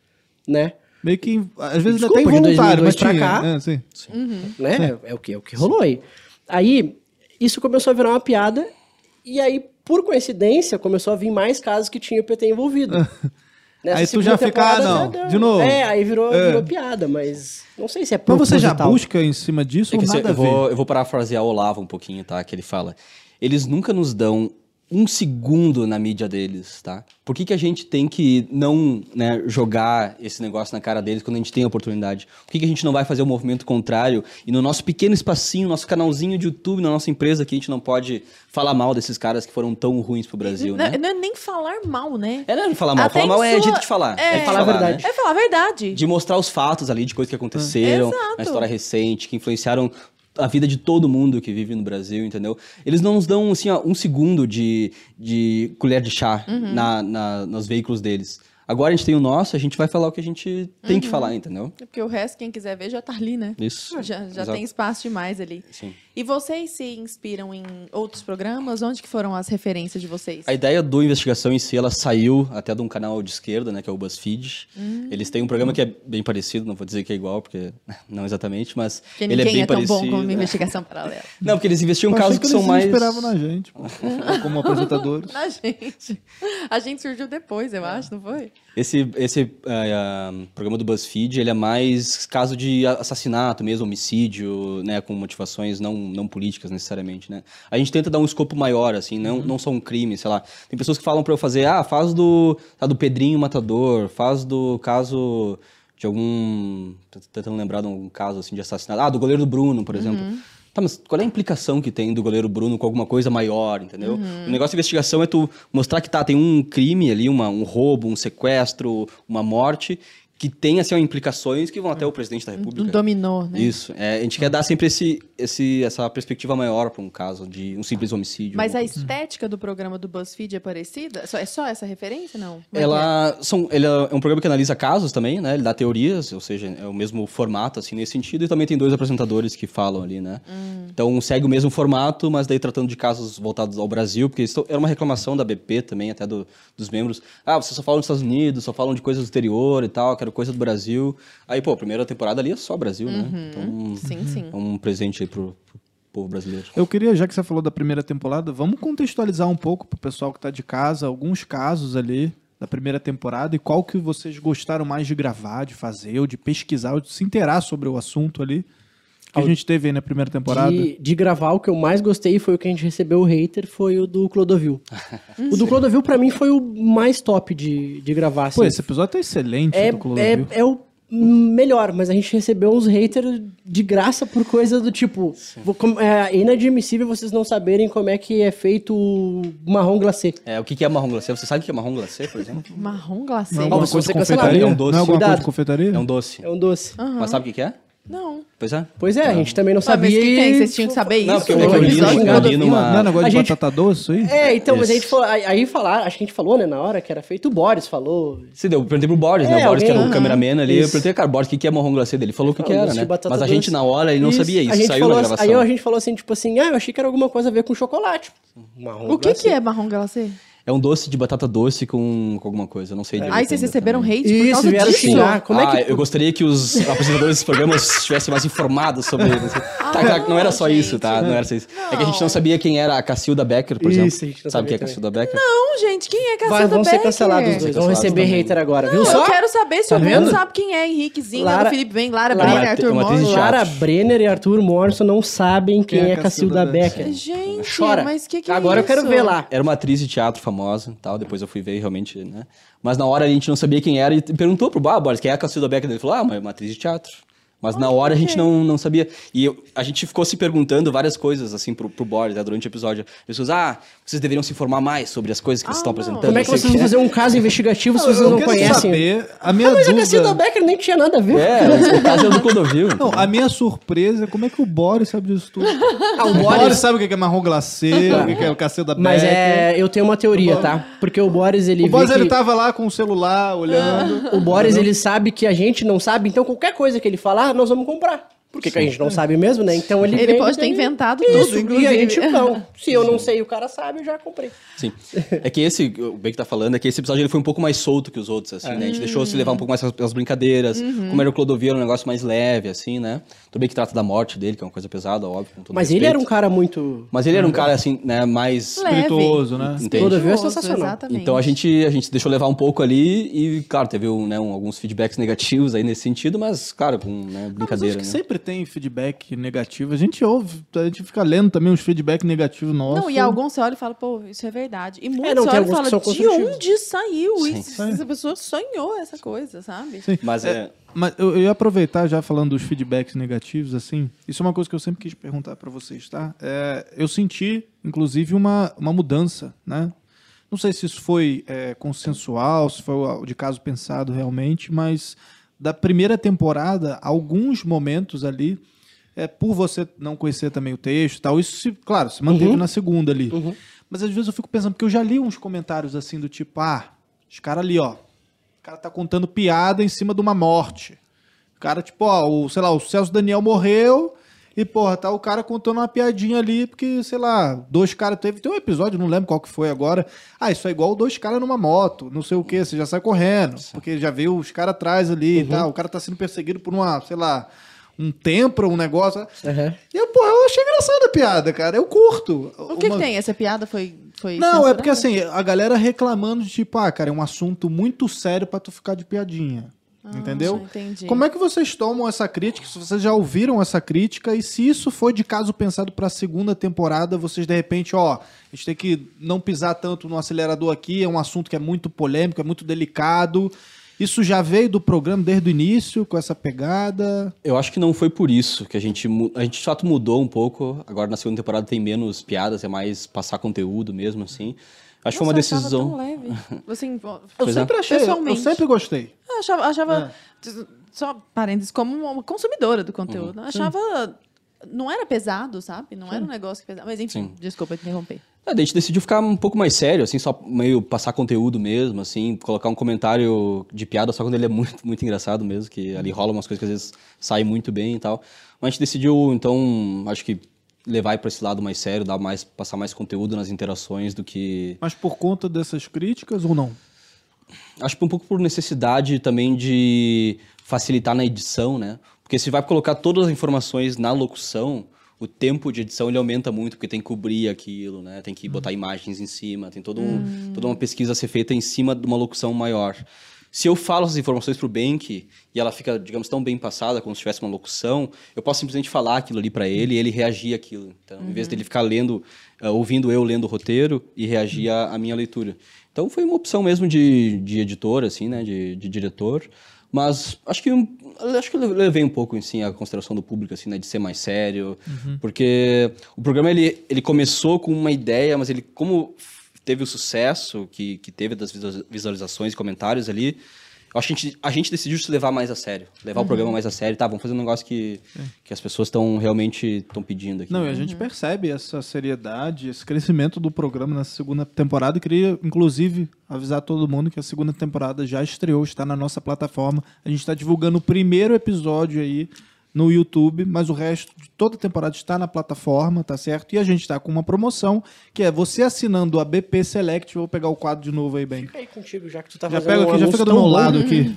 né? Meio que, às vezes Desculpa, até involuntário, 2002 mas pra tinha. cá. É, sim. né? É, o que, é o que rolou aí. Aí, isso começou a virar uma piada, e aí, por coincidência, começou a vir mais casos que tinha o PT envolvido. Nessa Aí tu já fica, ah, não, já de novo. É, aí virou, É. virou piada, mas não sei se é Mas você já busca em cima disso É ou assim, nada eu, a ver? vou, eu vou parafrasear o Olavo um pouquinho, tá? Que ele fala. Eles nunca nos dão um segundo na mídia deles, tá? Por que, que a gente tem que não né, jogar esse negócio na cara deles quando a gente tem a oportunidade? Por que, que a gente não vai fazer o movimento contrário e no nosso pequeno espacinho, nosso canalzinho de YouTube, na nossa empresa, que a gente não pode falar mal desses caras que foram tão ruins pro Brasil, não, né? não é nem falar mal, né? É, não é falar mal. Até falar mal é sua- jeito de falar. É, de falar a verdade. né? É falar a verdade. de mostrar os fatos ali de coisas que aconteceram Exato. na história recente, que influenciaram a vida de todo mundo que vive no Brasil, entendeu? Eles não nos dão, assim, ó, um segundo de, de colher de chá Uhum. na, na- nos veículos deles. Agora a gente tem o nosso, a gente vai falar o que a gente tem Uhum. que falar, entendeu? É Porque o resto, quem quiser ver, já tá ali, né? Isso. Já, já Exato. tem espaço demais ali. Sim. E vocês se inspiram em outros programas? Onde que foram as referências de vocês? A ideia do investigação em si, ela saiu até de um canal de esquerda, né, que é o BuzzFeed. Hum. Eles têm um programa que é bem parecido, não vou dizer que é igual, porque não exatamente, mas Porque ele é ninguém bem é, tão parecido. bom como uma investigação paralela. Não, porque eles investiam Eu casos que, que são mais esperavam na gente, pô, como apresentadores. Na gente. A gente surgiu depois, eu acho, não foi? Esse, esse ah, programa do BuzzFeed, ele é mais caso de assassinato mesmo, homicídio, né, com motivações não, não políticas necessariamente, né. A gente tenta dar um escopo maior, assim, não, não só um crime, sei lá. Tem pessoas que falam pra eu fazer, ah, faz do, tá, do Pedrinho Matador, faz do caso de algum... tô tentando lembrar de algum caso, assim, de assassinato. Ah, do goleiro do Bruno, por exemplo. Tá, mas qual é a implicação que tem do goleiro Bruno com alguma coisa maior, entendeu? O negócio de investigação é tu mostrar que tá, tem um crime ali, uma, um roubo, um sequestro, uma morte, que tem, assim, implicações que vão até o presidente da Um República. dominó, né? Isso. É, a gente quer dar sempre esse, esse, essa perspectiva maior para um caso de um simples homicídio. Mas a coisa. estética do programa do BuzzFeed é parecida? É só essa referência, não? Como é que é? Ela são, ele é um programa que analisa casos também, né? Ele dá teorias, ou seja, é o mesmo formato, assim, nesse sentido. E também tem dois apresentadores que falam ali, né? Hum. Então segue o mesmo formato, mas daí tratando de casos voltados ao Brasil, porque isso era uma reclamação da BP também, até do- dos membros. Ah, vocês só falam dos Estados Unidos, só falam de coisas do exterior e tal, quero coisa do Brasil. Aí, pô, a primeira temporada ali é só Brasil, né? Então, Uhum. Sim, sim. é um presente aí pro, pro povo brasileiro. Eu queria, já que você falou da primeira temporada, vamos contextualizar um pouco pro pessoal que tá de casa, alguns casos ali da primeira temporada e qual que vocês gostaram mais de gravar, de fazer, ou de pesquisar, ou de se inteirar sobre o assunto ali que a gente teve aí na primeira temporada. De, de gravar, o que eu mais gostei foi o que a gente recebeu o hater, foi o do Clodovil. o do Clodovil, pra mim, foi o mais top de, de gravar. Pô, assim. esse episódio tá excelente é, do Clodovil. é, é o melhor, mas a gente recebeu uns haters de graça por coisa do tipo. vou É inadmissível vocês não saberem como é que é feito o marrom glacê. É, o que que é marrom glacê? Você sabe o que é marrom glacê, por exemplo? Marrom glacê. Não é de cancelar, confeitaria? é um doce. Não é alguma coisa de confeitaria? É um doce. É um doce. Mas sabe o que que é? Não. Pois é. Pois é, a gente também não Ah, mas sabia. o que tem? Vocês tinham que saber isso? Não, porque eu, é eu um li, episódio eu li Clodovil. numa... Não é negócio de gente- batata doce aí? É, então, mas a Isso. gente falou, aí, falar, acho que a gente falou, né, na hora que era feito, o Boris falou. Se deu, eu perguntei pro Boris, né? É, O Boris, que era o cameraman ali. Eu Isso. perguntei, cara, Boris, o que que é marrom glacê dele? Ele falou o que, que era, né? Mas a gente, na hora, ele não sabia isso. A gente Saiu falou, na assim- gravação. Aí a gente falou assim, tipo assim, ah, eu achei que era alguma coisa a ver com chocolate. Marrom O que, que é marrom glacê? É um doce de batata doce com, com alguma coisa, eu não sei direito Aí vocês receberam também. hate por Isso, causa vieram disso? xingar. Como é ah, que- eu gostaria que os apresentadores desses programas estivessem mais informados sobre isso. Tá, tá, não era só gente. isso, tá? Não era só isso. É que a gente não sabia quem era a Cacilda Becker, por Isso, exemplo. a gente não Sabe quem é a Cacilda Becker? Não, gente, quem é Vai, Cacilda vão ser Becker? cancelados os dois, vão receber também. hater agora, viu Não, só? eu quero saber se Tá o mundo vendo? sabe quem é Henriquezinho, Lara- Felipe Ben, Lara Lara- Brenner, É Arthur uma atriz de Morris. teatro. Lara Brenner e Arthur Morrison não sabem quem, é Cacilda Becker. Gente, Chora. mas que que é Agora eu quero isso? ver lá. Era uma atriz de teatro famosa e tal. Depois eu fui ver realmente, né? Mas na hora a gente não sabia quem era e perguntou pro Bar, Boris, quem é a Cacilda Becker? Ele falou, ah, mas é uma atriz de teatro. Mas na hora a gente não, não sabia. E eu- a gente ficou se perguntando várias coisas, assim, pro, pro Boris, né, durante o episódio. Pessoas, ah, vocês deveriam se informar mais sobre as coisas que vocês Ah, estão não. apresentando. Como é que vocês vão fazer um caso investigativo se vocês eu não quero conhecem? saber, a minha Ah, mas a dúvida... Cacilda Becker nem tinha nada a ver. É, o caso é o do Clodovil. Não, a minha surpresa é como é que o Boris sabe disso tudo. Ah, o O Boris- Boris sabe o que é marrom glacê, o que é o Cacilda Becker. Mas é, eu tenho uma teoria, tá? Porque o Boris, ele O Boris, que... ele tava lá com o celular, olhando. O Boris, ele sabe que a gente não sabe, então qualquer coisa que ele falar, nós vamos comprar. Porque que a gente não sabe mesmo, né? Então ele Ele pode ter inventado Isso, tudo, e a inclusive. gente não. Se eu não sei e o cara sabe, eu já comprei. Sim. É que esse, o Ben que tá falando, é que esse episódio ele foi um pouco mais solto que os outros, assim, né? A gente deixou se levar um pouco mais pelas- brincadeiras. Uhum. Como era o Clodovil, era um negócio mais leve, assim, né? Tudo bem que trata da morte dele, que é uma coisa pesada, óbvio. Com todo Mas ele respeito. era um cara muito... Mas ele era um cara, assim, né, mais... Leve. Espirituoso, né? Entende? Clodovil é sensacional. Exatamente. Então a gente, a gente deixou levar um pouco ali e, claro, teve né, um- alguns feedbacks negativos aí nesse sentido, mas, claro, com né, Mas brincadeira, acho que né? sempre tem feedback negativo. A gente ouve, a gente fica lendo também uns feedback negativos nossos. Não, e alguns você olha e fala, pô, isso é verdade. E muitos não, você tem olha e fala, de onde saiu Sim. isso? Essa pessoa sonhou essa coisa, sabe? Sim. Mas é. Mas eu, eu ia aproveitar já falando dos feedbacks negativos, assim. Isso é uma coisa que eu sempre quis perguntar pra vocês, tá? É, eu senti, inclusive, uma, uma mudança, né? Não sei se isso foi é, consensual, se foi de caso pensado realmente, mas da primeira temporada, alguns momentos ali, é, por você não conhecer também o texto e tal, isso, se, claro, se manteve na segunda ali. Mas às vezes eu fico pensando, porque eu já li uns comentários assim do tipo, ah, os caras ali, ó, o cara tá contando piada em cima de uma morte. O cara, tipo, ó, o, sei lá, o Celso Daniel morreu e, porra, tá o cara contando uma piadinha ali, porque, sei lá, dois caras. Teve, tem um episódio, não lembro qual que foi agora. Ah, isso é igual dois caras numa moto, não sei o que, você já sai correndo, porque já viu os caras atrás ali e tal. O cara tá sendo perseguido por uma, sei lá, um templo, um negócio. Aham. E eu, porra, eu achei engraçada a piada, cara. Eu curto. O que, Uma- que tem? Essa piada foi. foi não, é censurada? porque assim, a galera reclamando de tipo, ah, cara, é um assunto muito sério pra tu ficar de piadinha. Entendeu? entendi. Como é que vocês tomam essa crítica? Se vocês já ouviram essa crítica e se isso foi de caso pensado pra segunda temporada, vocês de repente, ó, a gente tem que não pisar tanto no acelerador aqui, é um assunto que é muito polêmico, é muito delicado. Isso já veio do programa desde o início, com essa pegada. Eu acho que não foi por isso que a gente a gente de fato mudou um pouco. Agora na segunda temporada tem menos piadas, é mais passar conteúdo mesmo assim. Acho que foi uma decisão. tão leve. Assim, Eu é. sempre achei, eu sempre gostei. eu achava, achava É. só parênteses, como uma consumidora do conteúdo. eu achava. Não era pesado, sabe? Não era um negócio que pesado. Mas enfim, Sim. desculpa te interromper. É, daí a gente decidiu ficar um pouco mais sério, assim, só meio passar conteúdo mesmo, assim, colocar um comentário de piada só quando ele é muito, muito engraçado mesmo, que ali rola umas coisas que às vezes saem muito bem e tal. Mas a gente decidiu, então, acho que levar para esse lado mais sério, dar mais, passar mais conteúdo nas interações do que Mas por conta dessas críticas ou não? Acho que um pouco por necessidade também de facilitar na edição, né? Porque se vai colocar todas as informações na locução, o tempo de edição ele aumenta muito, porque tem que cobrir aquilo, né? Tem que botar imagens em cima, tem todo um, toda uma pesquisa a ser feita em cima de uma locução maior. Se eu falo essas informações pro Bank e ela fica, digamos, tão bem passada como se tivesse uma locução, eu posso simplesmente falar aquilo ali para ele e ele reagir àquilo. Então, em vez dele ficar lendo, eh, ouvindo eu lendo o roteiro e reagir à, à minha leitura. Então foi uma opção mesmo de, de editor, assim, né? De, de diretor. Mas acho que acho que eu levei um pouco assim a consideração do público assim, né, de ser mais sério, porque o programa ele, ele começou com uma ideia, mas ele como teve o sucesso que, que teve das visualiza- visualizações e comentários ali, eu acho que a gente, a gente decidiu se levar mais a sério, levar o programa mais a sério, tá, vamos fazer um negócio que, que as pessoas estão realmente estão pedindo aqui. Não, e a gente percebe essa seriedade, esse crescimento do programa na segunda temporada. E queria, inclusive, avisar todo mundo que a segunda temporada já estreou, está na nossa plataforma. A gente está divulgando o primeiro episódio aí no YouTube, mas o resto de toda a temporada está na plataforma, tá certo? E a gente está com uma promoção, que é você assinando a BP Select. Vou pegar o quadro de novo aí, bem. Fica aí contigo, já que tu tá Já fazendo pega aqui, já fica do meu lado aqui.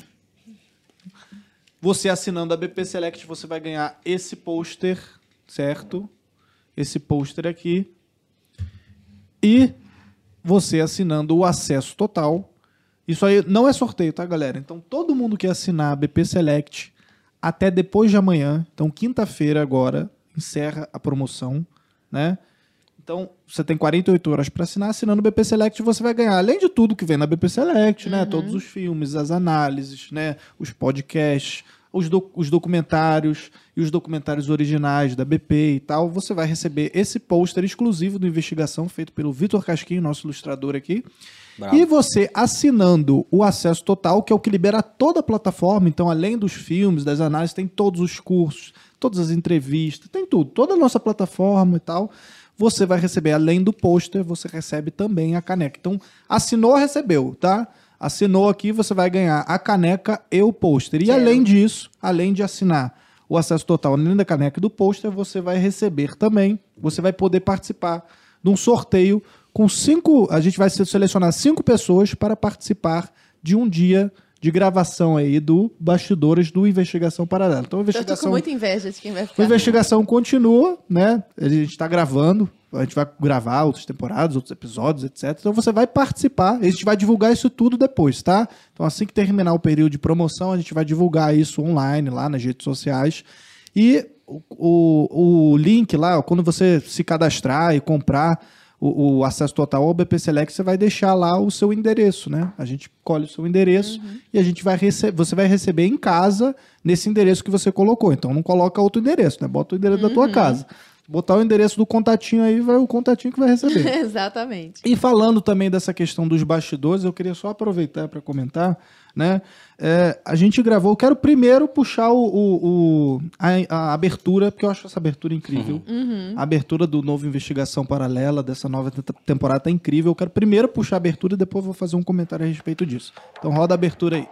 Você assinando a BP Select, você vai ganhar esse pôster, certo? Esse pôster aqui. E você assinando o acesso total. Isso aí não é sorteio, tá, galera? Então, todo mundo que assinar a BP Select até depois de amanhã, então quinta-feira agora, encerra a promoção, né? Então, você tem 48 horas para assinar. Assinando o BP Select, você vai ganhar, além de tudo que vem na BP Select, né? Todos os filmes, as análises, né? Os podcasts, os, doc- os documentários e os documentários originais da BP e tal. Você vai receber esse pôster exclusivo do Investigação, feito pelo Vitor Casquinho, nosso ilustrador aqui. Bravo. E você assinando o acesso total, que é o que libera toda a plataforma, então além dos filmes, das análises, tem todos os cursos, todas as entrevistas, tem tudo, toda a nossa plataforma e tal. Você vai receber, além do pôster, você recebe também a caneca. Então, assinou, recebeu, tá? Assinou aqui, você vai ganhar a caneca e o pôster. E Quero. além disso, além de assinar o acesso total, além da caneca e do pôster, você vai receber também, você vai poder participar de um sorteio com cinco. A gente vai selecionar cinco pessoas para participar de um dia de gravação aí do Bastidores do Investigação Paralela. Então, a Eu tô com investigação, muita inveja de quem vai a ficar. investigação continua, né? A gente está gravando, a gente vai gravar outras temporadas, outros episódios, etc. Então você vai participar, a gente vai divulgar isso tudo depois, tá? Então assim que terminar o período de promoção, a gente vai divulgar isso online lá nas redes sociais. E o, o, link lá, quando você se cadastrar e comprar o, o acesso total ao BP Select, você vai deixar lá o seu endereço, né? A gente colhe o seu endereço e a gente vai receber, você vai receber em casa nesse endereço que você colocou. Então não coloca outro endereço, né? Bota o endereço da tua casa. Botar o endereço do contatinho aí, vai o contatinho que vai receber. Exatamente. E falando também dessa questão dos bastidores, eu queria só aproveitar para comentar, né? É, a gente gravou, eu quero primeiro puxar o, o- o- a, a abertura, porque eu acho essa abertura incrível. A abertura do novo Investigação Paralela, dessa nova te- temporada, tá incrível. Eu quero primeiro puxar a abertura e depois vou fazer um comentário a respeito disso. Então roda a abertura aí.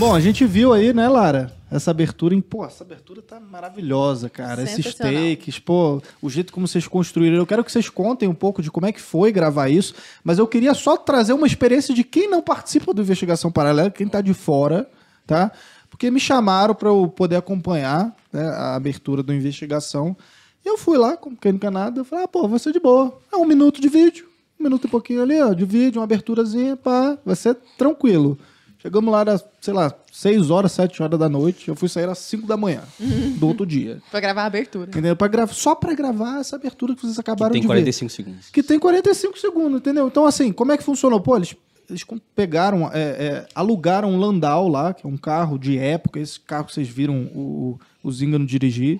Bom, a gente viu aí, né, Lara? Essa abertura em. Pô, essa abertura tá maravilhosa, cara. Esses takes, pô, o jeito como vocês construíram. Eu quero que vocês contem um pouco de como é que foi gravar isso, mas eu queria só trazer uma experiência de quem não participa do Investigação Paralela, quem tá de fora, tá? Porque me chamaram para eu poder acompanhar né, a abertura do Investigação. E eu fui lá, como quem não quer nada, eu falei, ah, pô, vai ser de boa. É um minuto de vídeo, um minuto e pouquinho ali, ó, de vídeo, uma aberturazinha, pá, vai ser tranquilo. Chegamos lá, era, sei lá, 6 horas, 7 horas da noite. Eu fui sair às 5 da manhã do outro dia. Pra gravar a abertura. Entendeu? Pra gravar, só pra gravar essa abertura que vocês acabaram Tem de ver. 45 segundos. Que tem 45 segundos, entendeu? Então, assim, como é que funcionou? Pô, eles, eles pegaram, é, é, alugaram um Landau lá, que é um carro de época, esse carro que vocês viram o, o Zingano dirigir.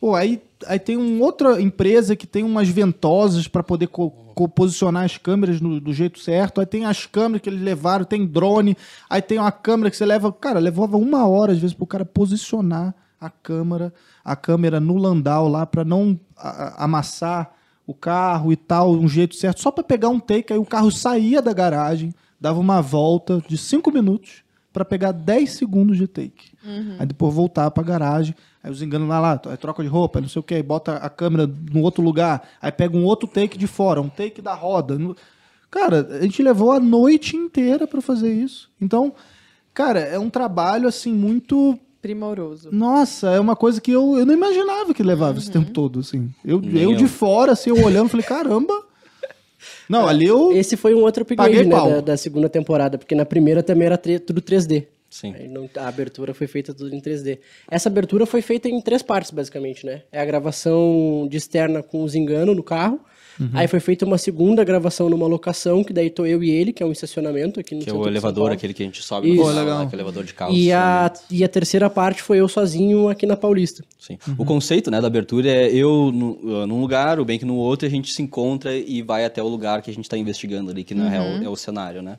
Pô, aí, aí tem uma outra empresa que tem umas ventosas para poder co- posicionar as câmeras no- do jeito certo. Aí tem as câmeras que eles levaram, tem drone. Aí tem uma câmera que você leva. Cara, levava uma hora, às vezes, pro cara posicionar a câmera, a câmera no Landau lá, para não a- a- amassar o carro e tal, um jeito certo, só para pegar um take. Aí o carro saía da garagem, dava uma volta de 5 minutos para pegar 10 segundos de take. Aí depois voltar para garagem. Aí os enganos lá, lá, aí troca de roupa, não sei o que, bota a câmera no outro lugar, aí pega um outro take de fora, um take da roda. Cara, a gente levou a noite inteira para fazer isso. Então, cara, é um trabalho assim muito Primoroso. nossa, é uma coisa que eu, eu não imaginava que levava esse tempo todo, assim. Eu, Nem eu de eu. fora, assim, eu olhando, falei, caramba. Não, ali eu... Esse foi um outro upgrade né, da, da segunda temporada, porque na primeira também era tudo 3D. Sim. Aí não- a abertura foi feita tudo em 3D. Essa abertura foi feita em três partes, basicamente, né? É a gravação de externa com os engano no carro. Uhum. Aí foi feita uma segunda gravação numa locação, que daí tô eu e ele, que é um estacionamento aqui no Que é o elevador, aquele que a gente sobe Isso. no legal. que é o elevador de carro. E a, e a terceira parte foi eu sozinho aqui na Paulista. Sim. O conceito né, da abertura é eu no, uh, num lugar, o Bank no outro, e a gente se encontra e vai até o lugar que a gente está investigando ali, que na real é o cenário, né?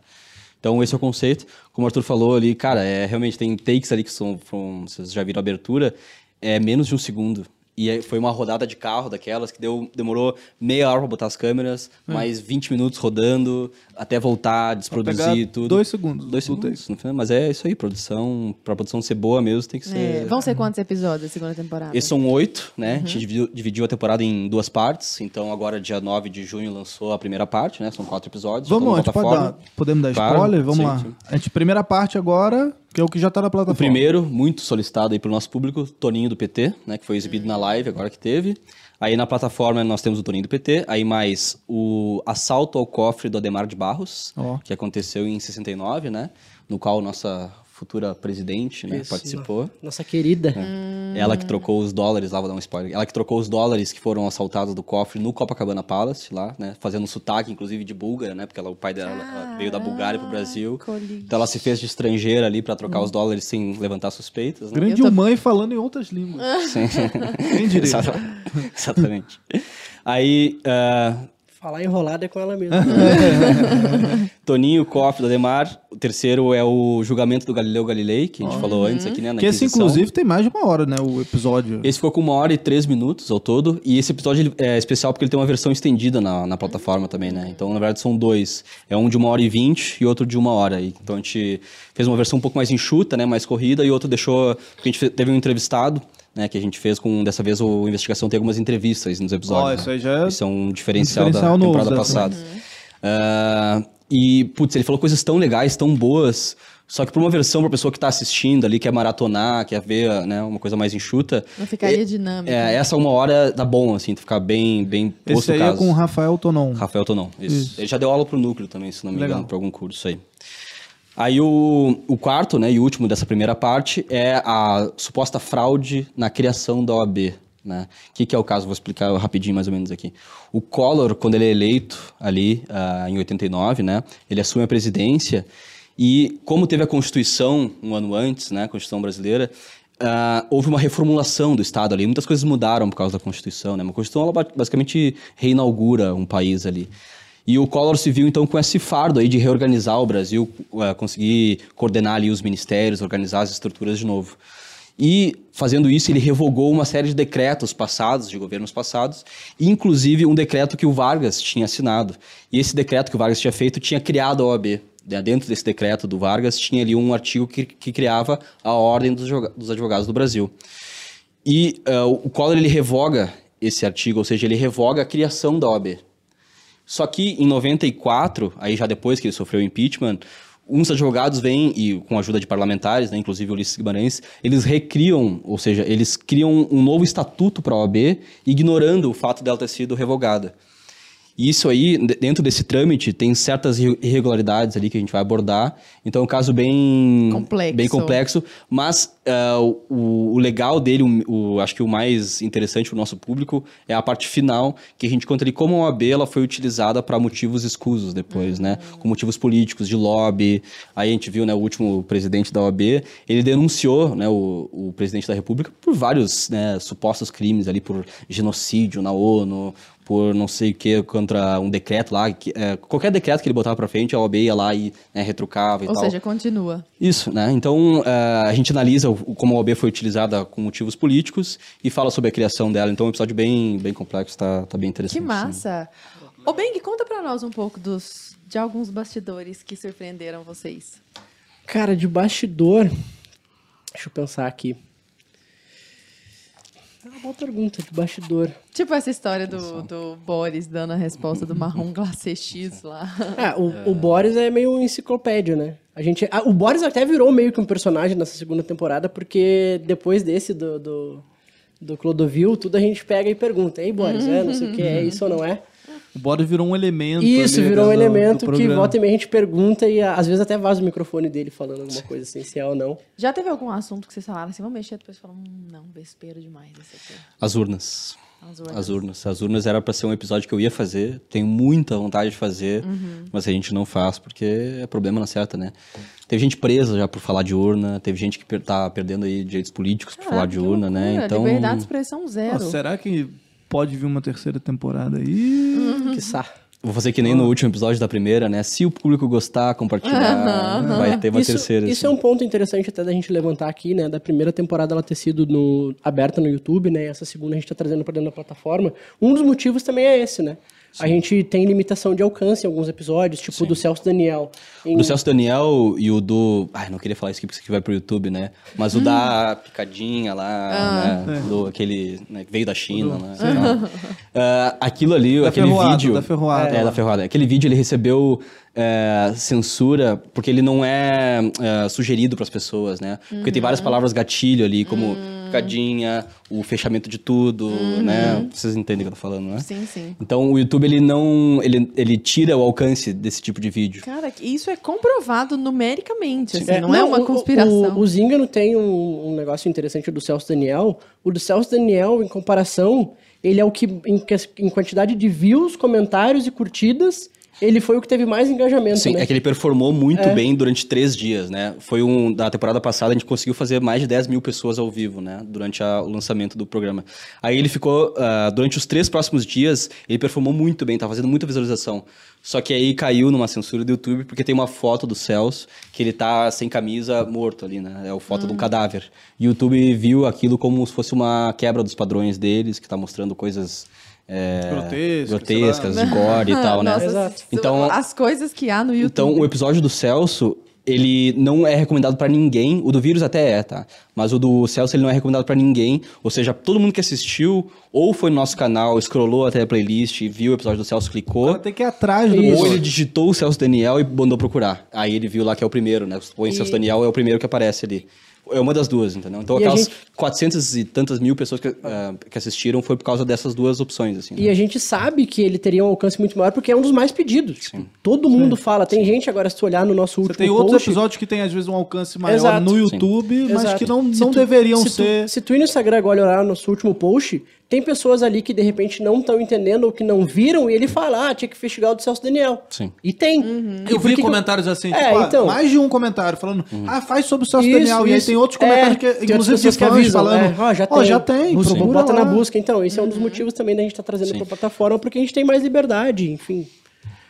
Então esse é o conceito. Como o Arthur falou ali, cara, é, realmente tem takes ali que são, from- vocês já viram a abertura, é menos de um segundo. E aí foi uma rodada de carro daquelas que deu, demorou meia hora para botar as câmeras, mais 20 minutos rodando, até voltar, desproduzir pegar tudo. dois segundos Dois do segundos. no final. Mas é isso aí, produção. Pra produção ser boa mesmo, tem que ser. É, vão ser quantos episódios da segunda temporada? Esses são oito, né? Uhum. A gente dividiu, dividiu a temporada em duas partes. Então, agora, dia 9 de junho, lançou a primeira parte, né? São quatro episódios. Vamos, gente na pode dar, podemos dar Claro, spoiler? Vamos sim, lá. sim. A gente, primeira parte agora, que é o que já tá na plataforma. O primeiro, muito solicitado aí pelo nosso público, Toninho do PT, né? Que foi exibido na live agora que teve. Aí na plataforma nós temos o Toninho do PT, aí mais o assalto ao cofre do Ademar de Barros, Ó. que aconteceu em 69, né? No qual nossa futura presidente né, Isso, participou. Nossa querida. Ela que trocou os dólares, lá vou dar um spoiler. Ela que trocou os dólares que foram assaltados do cofre no Copacabana Palace, lá, né? Fazendo um sotaque, inclusive, de búlgara, né? Porque ela, o pai dela ela veio da Bulgária pro Brasil. Então ela se fez de estrangeira ali pra trocar os dólares sem levantar suspeitas, né? Grande tô- mãe falando em outras línguas. Sim. Quem diria? Exata- Exatamente. Aí, ah, Falar enrolada é com ela mesmo. Toninho, Koff, do Ademar. O terceiro é o julgamento do Galileu Galilei, que a gente falou antes aqui, né? Na Que esse, inclusive, tem mais de uma hora, né? O episódio. Esse ficou com uma hora e três minutos ao todo. E esse episódio é especial porque ele tem uma versão estendida na, na plataforma também, né? Então, na verdade, são dois. É um de uma hora e vinte e outro de uma hora. Então, a gente fez uma versão um pouco mais enxuta, né? Mais corrida. E outro deixou... Porque a gente teve um entrevistado, né? Que a gente fez com... Dessa vez, o Investigação tem algumas entrevistas nos episódios. Né? isso aí já é Isso é um diferencial, diferencial da novo temporada passada. Ah, e, putz, ele falou coisas tão legais, tão boas. Só que pra uma versão, pra pessoa que tá assistindo ali, quer maratonar, quer ver né, uma coisa mais enxuta. Não ficaria dinâmico. É, essa uma hora dá bom, assim, tu ficar bem, bem Esse posto aí o é caso. com o Rafael Tonon. Rafael Tonon, isso. Ele já deu aula pro núcleo também, se não me Legal. engano, pra algum curso aí. Aí o, o quarto, né, e último dessa primeira parte é a suposta fraude na criação da OAB. Né? O que, que é o caso? Vou explicar rapidinho mais ou menos aqui. O Collor, quando ele é eleito ali ah, em 89, né, ele assume a presidência e como teve a Constituição um ano antes, né, a Constituição brasileira, ah, houve uma reformulação do Estado ali. Muitas coisas mudaram por causa da Constituição. Né? Uma Constituição ela ba- basicamente reinaugura um país ali. E o Collor se viu então com esse fardo aí de reorganizar o Brasil, eh, conseguir coordenar ali os ministérios, organizar as estruturas de novo. E fazendo isso, ele revogou uma série de decretos passados, de governos passados, inclusive um decreto que o Vargas tinha assinado. E esse decreto que o Vargas tinha feito tinha criado a OAB. Né, Dentro desse decreto do Vargas tinha ali um artigo que, que criava a Ordem dos Advoga- dos Advogados do Brasil. E eh, o Collor ele revoga esse artigo, ou seja, ele revoga a criação da OAB. Só que em 94, aí já depois que ele sofreu o impeachment, uns advogados vêm e com a ajuda de parlamentares, né, inclusive Ulisses Guimarães, eles recriam, ou seja, eles criam um novo estatuto para a OAB, ignorando o fato dela ter sido revogada. E isso aí, de- dentro desse trâmite, tem certas irre- irregularidades ali que a gente vai abordar. Então é um caso bem Complexo. bem complexo, mas ah, o, o legal dele, o, o- acho que o mais interessante para o nosso público é a parte final, que a gente conta ali como a OAB ela foi utilizada para motivos escusos depois, né? Com motivos políticos, de lobby. Aí a gente viu, né, o último presidente da OAB, ele denunciou, né, o, o presidente da República por vários, né, supostos crimes ali, por genocídio na ONU, por não sei o que, contra um decreto lá, que, é, qualquer decreto que ele botava pra frente, a OAB ia lá e né, retrucava e Ou tal. seja, continua. Isso, né? Então, eh, a gente analisa o- como a OAB foi utilizada com motivos políticos e fala sobre a criação dela. Então, é um episódio bem, bem complexo, tá, tá bem interessante. Que massa. Ô, Beng, conta pra nós um pouco dos, de alguns bastidores que surpreenderam vocês. Cara, de bastidor. Deixa eu pensar aqui. É uma boa pergunta, de bastidor. Tipo essa história do, do Boris dando a resposta do marrom glacê X lá. Ah, o, o Boris é meio enciclopédia, né? A gente, ah, o Boris até virou meio que um personagem nessa segunda temporada, porque depois desse do, do, do Clodovil, tudo a gente pega e pergunta: Ei, Boris, é, não sei o que, é isso ou não é? O Boris virou um elemento. Isso, ali virou um do- do elemento que volta e meia a gente pergunta e às vezes até vaza o microfone dele falando alguma coisa essencial ou não. Já teve algum assunto que vocês falaram assim, vamos mexer, depois falaram, hum, não, vespeiro demais esse aqui. As urnas. As urnas. As urnas. As urnas era pra ser um episódio que eu ia fazer, tenho muita vontade de fazer, Uhum. mas a gente não faz porque é problema na certa, né? Teve gente presa já por falar de urna, teve gente que per tá perdendo aí direitos políticos por falar Caraca, de urna, né? loucura, Então, Liberdade de expressão zero. Nossa, será que pode vir uma terceira temporada aí? Que sa. Vou fazer que nem no último episódio da primeira, né? Se o público gostar, compartilhar, vai ter uma isso, terceira. Isso é assim. um ponto interessante até da gente levantar aqui, né? Da primeira temporada ela ter sido no, aberta no YouTube, né? E essa segunda a gente tá trazendo para dentro da plataforma. Um dos motivos também é esse, né? A gente tem limitação de alcance em alguns episódios, tipo o do Celso Daniel. Em- Do Celso Daniel e o do. Ai, não queria falar isso aqui porque isso aqui vai pro YouTube, né? Mas o da picadinha lá, né? Do aquele. Né, que veio da China, né? Ah, aquilo ali, Da aquele ferroada, vídeo. da ferroada É, da ferroada. Aquele vídeo ele recebeu é, censura porque ele não é, é, sugerido pras pessoas, né? Porque tem várias palavras gatilho ali, como picadinha, o fechamento de tudo, né? Vocês entendem o que eu tô falando, né? Sim, sim. Então o YouTube ele não. Ele, ele tira o alcance desse tipo de vídeo. Cara, isso é comprovado numericamente, assim, É, não, é uma o- conspiração. O, o Zingano tem um, um negócio interessante do Celso Daniel. O do Celso Daniel, em comparação, ele é o que, em, que- em quantidade de views, comentários e curtidas, Ele foi o que teve mais engajamento, Sim, né? é que ele performou muito bem durante três dias, né? Foi um. Da temporada passada, a gente conseguiu fazer mais de 10 mil pessoas ao vivo, né? Durante a- o lançamento do programa. Aí ele ficou. ah, durante os três próximos dias, ele performou muito bem, tava fazendo muita visualização. Só que aí caiu numa censura do YouTube, porque tem uma foto do Celso que ele tá sem camisa, morto ali, né? É a foto de um cadáver. E o YouTube viu aquilo como se fosse uma quebra dos padrões deles, que tá mostrando coisas. É, Grotescas, grotescas, gore e tal, né? Nossa, Exato. Então- as coisas que há no YouTube. Então, o episódio do Celso, ele não é recomendado pra ninguém. O do vírus até é, tá? Mas o do Celso, ele não é recomendado pra ninguém. Ou seja, todo mundo que assistiu, ou foi no nosso canal, scrollou até a playlist, viu o episódio do Celso, clicou. tem que ir atrás do. Ou ele digitou o Celso Daniel e mandou procurar. Aí ele viu lá que é o primeiro, né? Põe Celso Daniel, é o primeiro que aparece ali. É uma das duas, entendeu? Então, E aquelas gente- 400 e tantas mil pessoas que, ah, que assistiram foi por causa dessas duas opções, assim. né? E a gente sabe que ele teria um alcance muito maior porque é um dos mais pedidos. Tipo, todo mundo fala. Tem gente agora, se tu olhar no nosso Você último tem outros post, episódios que tem, às vezes, um alcance maior Exato. no Sim. YouTube, mas Exato. que não, Se não tu- deveriam se tu- ser. se tu ir no Instagram agora e olhar no nosso último post, tem pessoas ali que de repente não estão entendendo ou que não viram e ele fala, ah, tinha que investigar o do Celso Daniel. Sim. E tem. E Eu vi que que comentários assim, É, tipo, ah, então. mais de um comentário falando, ah, faz sobre o Celso Isso, Daniel. E aí isso. tem outros comentários É, que, inclusive, pessoas que avisam, falando, é, ó, já ó, tem. já tem, Busca, procura bota na lá. busca. Então, esse é um dos motivos também da gente estar trazendo para a plataforma, porque a gente tem mais liberdade, enfim.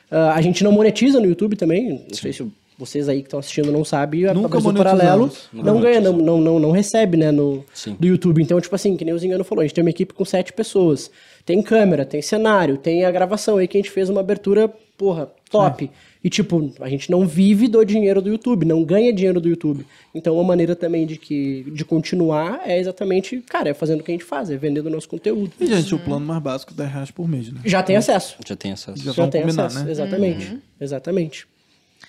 Ah, a gente não monetiza no YouTube também. Não sei se vocês aí que estão assistindo não sabem, a Nunca Brasil monetizamos. Paralelo Nunca não ganha, não, não, não, não recebe, né, no, Sim. do YouTube. Então, tipo assim, que nem o Zingano falou, a gente tem uma equipe com sete pessoas. Tem câmera, tem cenário, tem a gravação aí que a gente fez uma abertura, porra, top. E, tipo, a gente não vive do dinheiro do YouTube, não ganha dinheiro do YouTube. Então, uma maneira também de, que, de continuar é exatamente, cara, é fazendo o que a gente faz, é vendendo o nosso conteúdo. E, gente, o plano mais básico, 10 reais por mês, né? Já tem acesso. Já tem acesso. Já Já tem combinar, acesso, né? exatamente. Exatamente.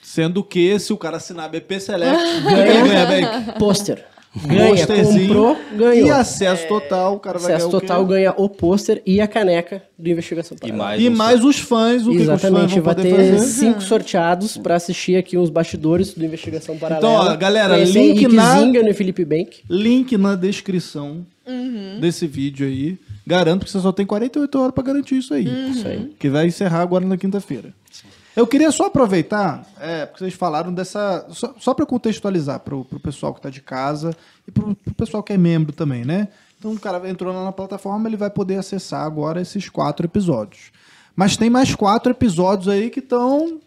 Sendo que, se o cara assinar BP Select, ele ganha, Bank? Pôster. Ganha, comprou, ganhou. E acesso total, o cara vai Acesso ganhar o quê? total ganha o pôster e a caneca do Investigação E Paralela. mais, E mais os fãs, o que, que os fãs Exatamente, vão vai ter fazer. cinco sorteados pra assistir aqui os bastidores do Investigação Paralela. Então, ó, galera, link na- Zinga no Felipe Bank. Link na descrição desse vídeo aí. Garanto que você só tem 48 horas pra garantir isso aí. Isso aí. Que vai encerrar agora na quinta-feira. Eu queria só aproveitar, é, porque vocês falaram dessa. Só, só para contextualizar pro, pro pessoal que tá de casa e pro, pro pessoal que é membro também, né? Então o cara entrou lá na plataforma, ele vai poder acessar agora esses quatro episódios. Mas tem mais quatro episódios aí que estão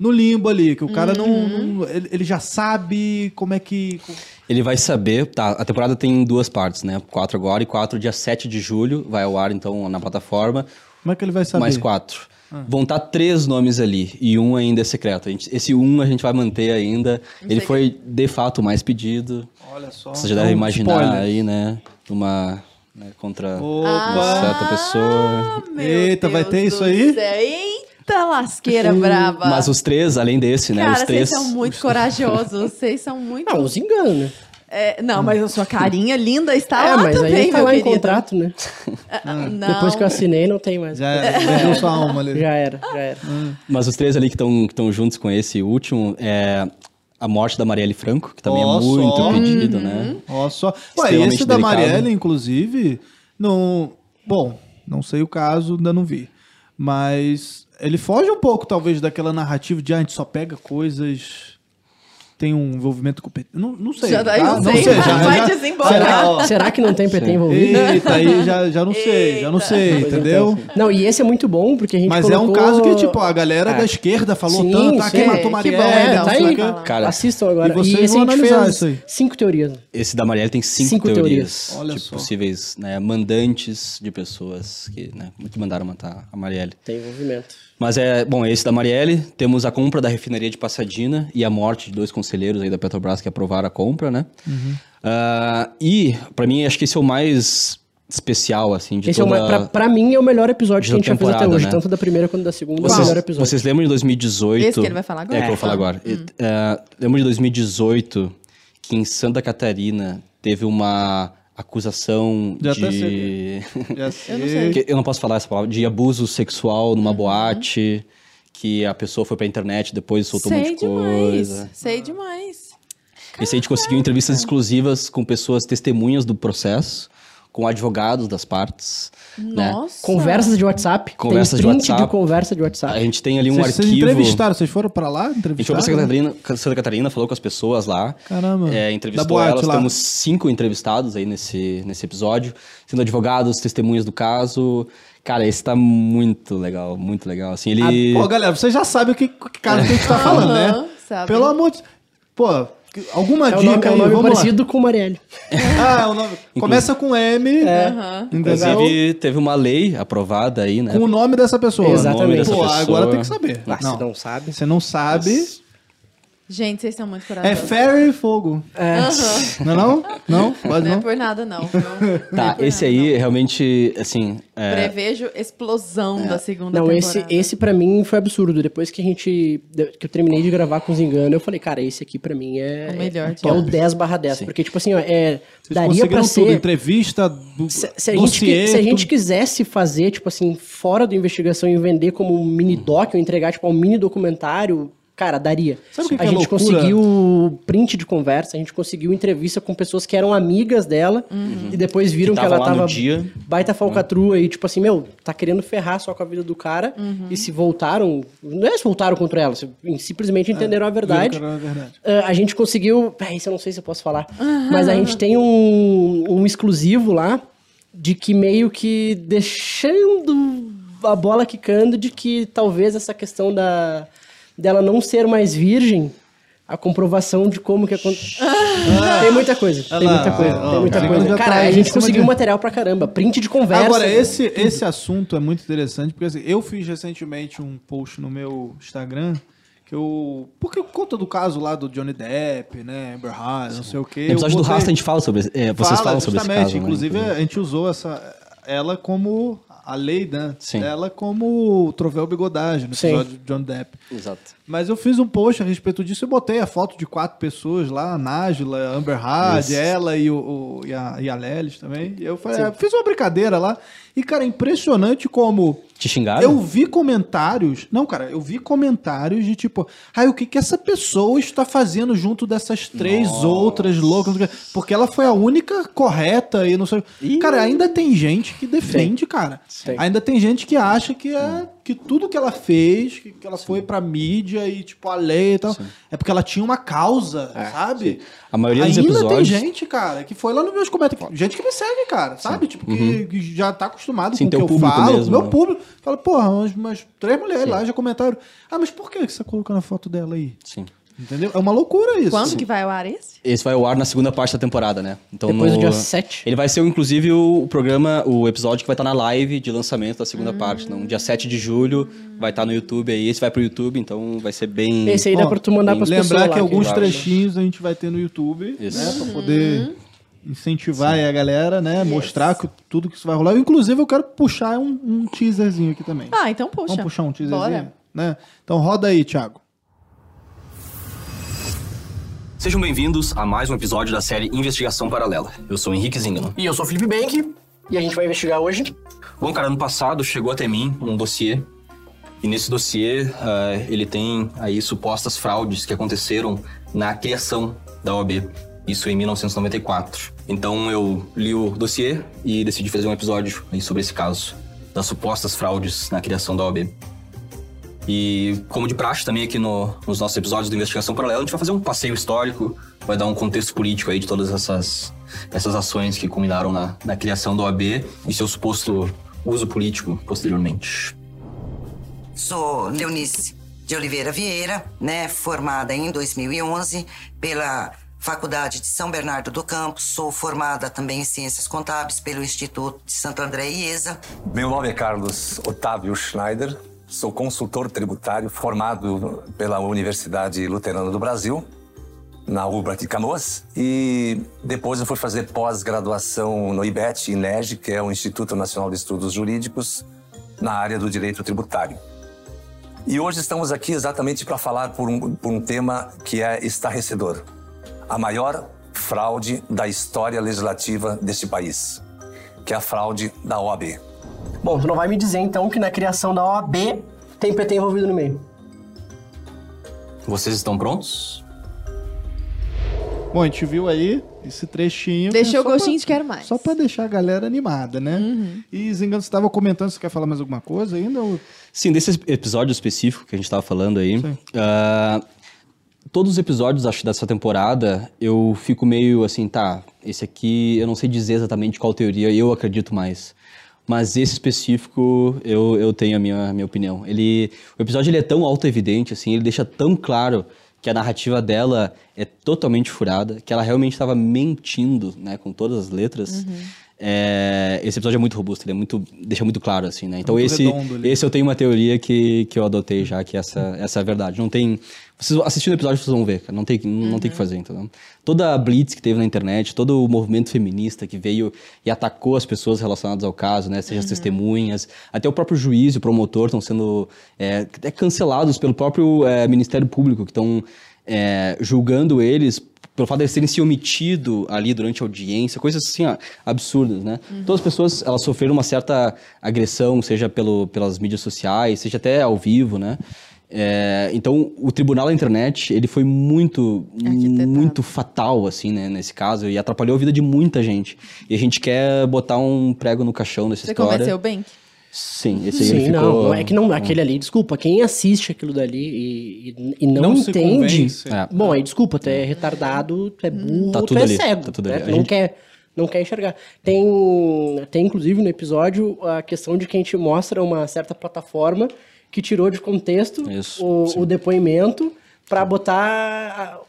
no limbo ali, que o cara não. não- ele, ele já sabe como é que. Ele vai saber, tá, a temporada tem duas partes, né? Quatro agora e quatro dia 7 de julho, vai ao ar então na plataforma. Como é que ele vai saber? Mais quatro. Vão estar três nomes ali e um ainda é secreto. A gente- esse um a gente vai manter ainda. Ele foi de fato o mais pedido. Olha só. Você já deve imaginar spoiler. aí, né? Uma né, contra Opa! uma certa pessoa. Ah, Meu Eita, vai Deus ter isso aí? céu. Eita lasqueira braba. Mas os três, além desse, né? Cara, os três. vocês são muito corajosos. Vocês são muito. Ah, uns enganos, né? É, não, mas a sua carinha linda está é, lá mas também, aí tá meu lá em querido. contrato, né? Não. Depois que eu assinei, não tem mais. Já era, vendeu sua alma ali. Já era, já era. Mas os três ali que estão juntos com esse último é a morte da Marielle Franco, que também Ó, é muito só. pedido, né? Ó só. Ué, esse da delicado. Marielle, inclusive, não. Bom, não sei o caso, ainda não vi. Mas ele foge um pouco, talvez, daquela narrativa de ah, a gente só pega coisas. Tem um envolvimento com o PT. Não, não sei. Já daí tá? não sei, vai desembocar. Será. Será que não tem PT envolvido? Eita, aí já, já não sei, já não sei, entendeu? Não, e esse é muito bom, porque a gente Mas é um colocou- caso que, tipo, a galera É. da esquerda falou Sim, tanto, ah, quem sim. matou Que Marielle, bom, É, tá aí. Cara, Assistam agora. E vocês esse vão a gente analisar fez isso aí. cinco teorias. Esse da Marielle tem cinco, Cinco teorias, teorias. Olha de só. possíveis né, mandantes de pessoas que, né, que mandaram matar a Marielle. Tem envolvimento. Mas é, bom, esse da Marielle, temos a compra da refinaria de Passadina e a morte de dois conselheiros aí da Petrobras que aprovaram a compra, né? Uhum. Ah, e, pra mim, acho que esse é o mais especial, assim, de Esse é toda... uma, pra, pra mim é o melhor episódio que a gente já fez até hoje. né? Tanto da primeira quanto da segunda, é o Vocês, melhor episódio. vocês lembram de 2018? Esse que ele vai falar agora? É, que eu vou É. falar agora. E, é, lembro de 2018 que em Santa Catarina teve uma acusação Já de... Já Eu não eu não posso falar essa palavra, de abuso sexual Uhum. numa boate, que a pessoa foi pra internet depois soltou um Sei monte de demais. coisa. Sei demais. Esse aí a gente conseguiu entrevistas exclusivas com pessoas testemunhas do processo, com advogados das partes. né? Nossa. Conversas de WhatsApp. Conversas de tem print WhatsApp. de conversa de WhatsApp. A gente tem ali um Vocês, vocês arquivo. entrevistaram, vocês foram pra lá? A gente foi pra? Santa Catarina, Santa Catarina, falou com as pessoas lá. Caramba. É, entrevistou boate elas. lá. Temos cinco entrevistados aí nesse, nesse episódio, sendo advogados, testemunhas do caso. Cara, esse tá muito legal, muito legal. Assim, ele. Pô, galera, vocês já sabem o que, que caso que a gente tá falando, né? Aham, sabe. Pelo amor de... Pô, alguma É dica nome, é aí, nome vamos lá. parecido com o Marielle. Ah, é o nome... Começa com M, Aham. entendeu? Inclusive, teve uma lei aprovada aí, né? Com o nome dessa pessoa. Exatamente. dessa Pô, pessoa. agora tem que saber. Ah, não. se não sabe. Você não sabe. Gente, vocês são muito É corajosos. Ferro e Fogo. É. Não é não? Não? Pode Não é não? por nada, não. Não é Tá, esse nada, aí realmente, assim. não. é, Prevejo explosão da segunda Não, temporada. esse, esse pra mim foi absurdo. Depois que a gente. Que eu terminei de gravar com os enganos, eu falei, cara, esse aqui pra mim é. O melhor É, de é o todos. 10 barra 10. Porque, tipo assim, ó, é, Vocês daria pra tudo, ser. entrevista, do, Se, se a gente, se a gente tudo. quisesse fazer, tipo assim, fora da investigação e vender como um mini doc, ou entregar, tipo, um mini documentário, cara, daria. Sabe o que a que é gente loucura? conseguiu print de conversa, a gente conseguiu entrevista com pessoas que eram amigas dela e depois viram Que que, ela tava dia. baita falcatrua e, tipo assim, meu, tá querendo ferrar só com a vida do cara e se voltaram, não é se voltaram contra ela, simplesmente entenderam a verdade. Era verdade. Ah, a gente conseguiu. Ah, isso eu não sei se eu posso falar. Mas a gente tem um, um exclusivo lá de que meio que deixando a bola quicando de que talvez essa questão da dela não ser mais virgem. A comprovação de como que aconteceu. tem muita coisa, tem muita coisa, ó, tem muita coisa. Cara, a gente conseguiu de- material pra caramba. Print de conversa. Agora, esse, esse assunto é muito interessante, porque assim, eu fiz recentemente um post no meu Instagram que eu. Porque por conta do caso lá do Johnny Depp, né? Amber Heard, não sei o quê. No episódio eu do botei- Rasta a gente fala sobre. é, vocês Fala, falam sobre esse caso. né? Inclusive, a gente usou essa, ela como a lei, né? Sim. Ela como o troféu bigodagem no Sim. episódio de John Depp. Exato. Mas eu fiz um post a respeito disso e botei a foto de quatro pessoas lá, a Nájila, a Amber Hard, Isso. ela e, o, o- e, a, e a Lelis também. E eu falei, ah, fiz uma brincadeira lá. E, cara, impressionante como Te xingaram? eu vi comentários. Não, cara, eu vi comentários de tipo, ai, o que que essa pessoa está fazendo junto dessas três outras loucas? Porque ela foi a única correta e não sei. Cara, ainda tem gente que defende, cara. Tem. Ainda tem gente que acha que é que tudo que ela fez, que, que ela foi pra mídia e tipo a lei e tal, é porque ela tinha uma causa, sabe? A maioria dos Ainda tem episódios- gente, cara, que foi lá nos meus comentários, gente que me segue, cara, sabe? Tipo, que, que já tá acostumado Uhum. Sim, com o que eu falo, mesmo, meu né? público. Fala, porra, umas, umas três mulheres lá já comentaram. Ah, mas por que que você tá colocando a foto dela aí? Sim. Entendeu? É uma loucura isso. Quando que vai ao ar esse? Esse vai ao ar na segunda parte da temporada, né? Então, Depois do no- dia 7. Ele vai ser, inclusive, o, programa, o episódio que vai estar na live de lançamento da segunda parte. Então, dia 7 de julho vai estar no YouTube aí. Esse vai pro YouTube, então vai ser bem. Esse aí dá Ó, pra tu mandar pras pessoas Lembrar lá, que alguns vai- trechinhos a gente vai ter no YouTube, Isso. né? Pra poder incentivar aí a galera, né? Mostrar que, tudo que isso vai rolar. Inclusive, eu quero puxar um, um teaserzinho aqui também. Ah, então puxa. Vamos puxar um teaserzinho? Bora. Né? Então roda aí, Thiago. Sejam bem-vindos a mais um episódio da série Investigação Paralela. Eu sou Henrique Zingano. E eu sou o Felipe Bank. E a gente vai investigar hoje. Bom, cara, ano passado chegou até mim um dossiê. E nesse dossiê, ah, ele tem aí supostas fraudes que aconteceram na criação da OAB. Isso em 1994. Então eu li o dossiê e decidi fazer um episódio aí sobre esse caso. Das supostas fraudes na criação da OAB. E como de praxe também aqui no- nos nossos episódios do Investigação Paralela, a gente vai fazer um passeio histórico, vai dar um contexto político aí de todas essas, essas ações que culminaram na, na criação da OAB e seu suposto uso político posteriormente. Sou Leonice de Oliveira Vieira, né, formada em 2011 pela Faculdade de São Bernardo do Campo. Sou formada também em Ciências Contábeis pelo Instituto de Santo André IESA. Meu nome é Carlos Otávio Schneider, sou consultor tributário formado pela Universidade Luterana do Brasil, na UBRA de Canoas, e depois eu fui fazer pós-graduação no IBET, INEG, que é o Instituto Nacional de Estudos Jurídicos, na área do direito tributário. E hoje estamos aqui exatamente para falar por um, por um tema que é estarrecedor. A maior fraude da história legislativa deste país, que é a fraude da OAB. Bom, tu não vai me dizer então que na criação da OAB tem PT envolvido no meio. Vocês estão prontos? Bom, a gente viu aí Esse trechinho. Deixou o gostinho pra- de quero mais. Só pra deixar a galera animada, né? Uhum. E Zingano, você estava comentando, você quer falar mais alguma coisa ainda? Ou... Sim, desse episódio específico que a gente tava falando aí. ah, todos os episódios, acho, dessa temporada, eu fico meio assim, tá, esse aqui eu não sei dizer exatamente qual teoria eu acredito mais. Mas esse específico, eu, eu tenho a minha, minha opinião. Ele, o episódio ele é tão auto-evidente, assim, ele deixa tão claro que a narrativa dela é totalmente furada, que ela realmente estava mentindo, né, com todas as letras. É, esse episódio é muito robusto, ele é muito, deixa muito claro, assim, né? Então muito esse, esse eu tenho uma teoria que, que eu adotei já, que essa, essa é a verdade. Não tem... Vocês assistindo o episódio, vocês vão ver, cara. Não tem, não tem o que fazer, entendeu? Toda a blitz que teve na internet, todo o movimento feminista que veio e atacou as pessoas relacionadas ao caso, né? Seja as testemunhas, até o próprio juiz e o promotor estão sendo é, até cancelados pelo próprio é, Ministério Público, que estão é, julgando eles pelo fato de eles terem se omitido ali durante a audiência, coisas assim, ó, absurdas, né? Todas as pessoas, elas sofreram uma certa agressão, seja pelo, pelas mídias sociais, seja até ao vivo, né? É, então, o tribunal da internet, ele foi muito, muito fatal, assim, né, nesse caso, e atrapalhou a vida de muita gente. E a gente quer botar um prego no caixão dessa Você história. convenceu bem? Sim, esse aí Sim, ficou... não, não é que não, aquele ali, desculpa, quem assiste aquilo dali e, e- e não, Não entende. É. Bom, aí desculpa, tu é retardado, tu é burro, Tá tu tudo é ali, cego. tá tudo né? ali. Tu não gente- quer, não quer enxergar. Tem, tem, inclusive, no episódio, a questão de que a gente mostra uma certa plataforma que tirou de contexto Isso, o, o depoimento para botar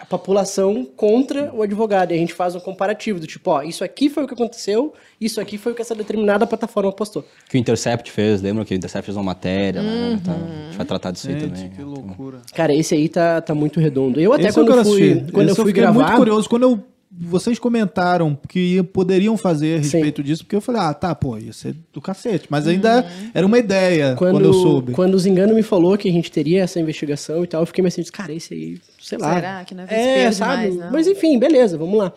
a, população contra o advogado. E a gente faz um comparativo do tipo, ó, isso aqui foi o que aconteceu, isso aqui foi o que essa determinada plataforma postou. Que o Intercept fez, lembra que o Intercept fez uma matéria, né? Tá, a gente vai tratar disso aí Gente, também. que loucura. Cara, esse aí tá, tá muito redondo. Eu até Esse eu quando eu fui, assistir. quando eu Esse fui fiquei gravar, muito curioso. Quando eu, vocês comentaram que poderiam fazer a Sim. respeito disso, porque eu falei, ah, tá, pô, ia ser do cacete. Mas ainda era uma ideia quando, quando, eu soube. quando o Zingano me falou que a gente teria essa investigação e tal, eu fiquei meio assim, cara, esse aí, sei lá. Será que não é vespeiro demais, não? Mas enfim, beleza, vamos lá.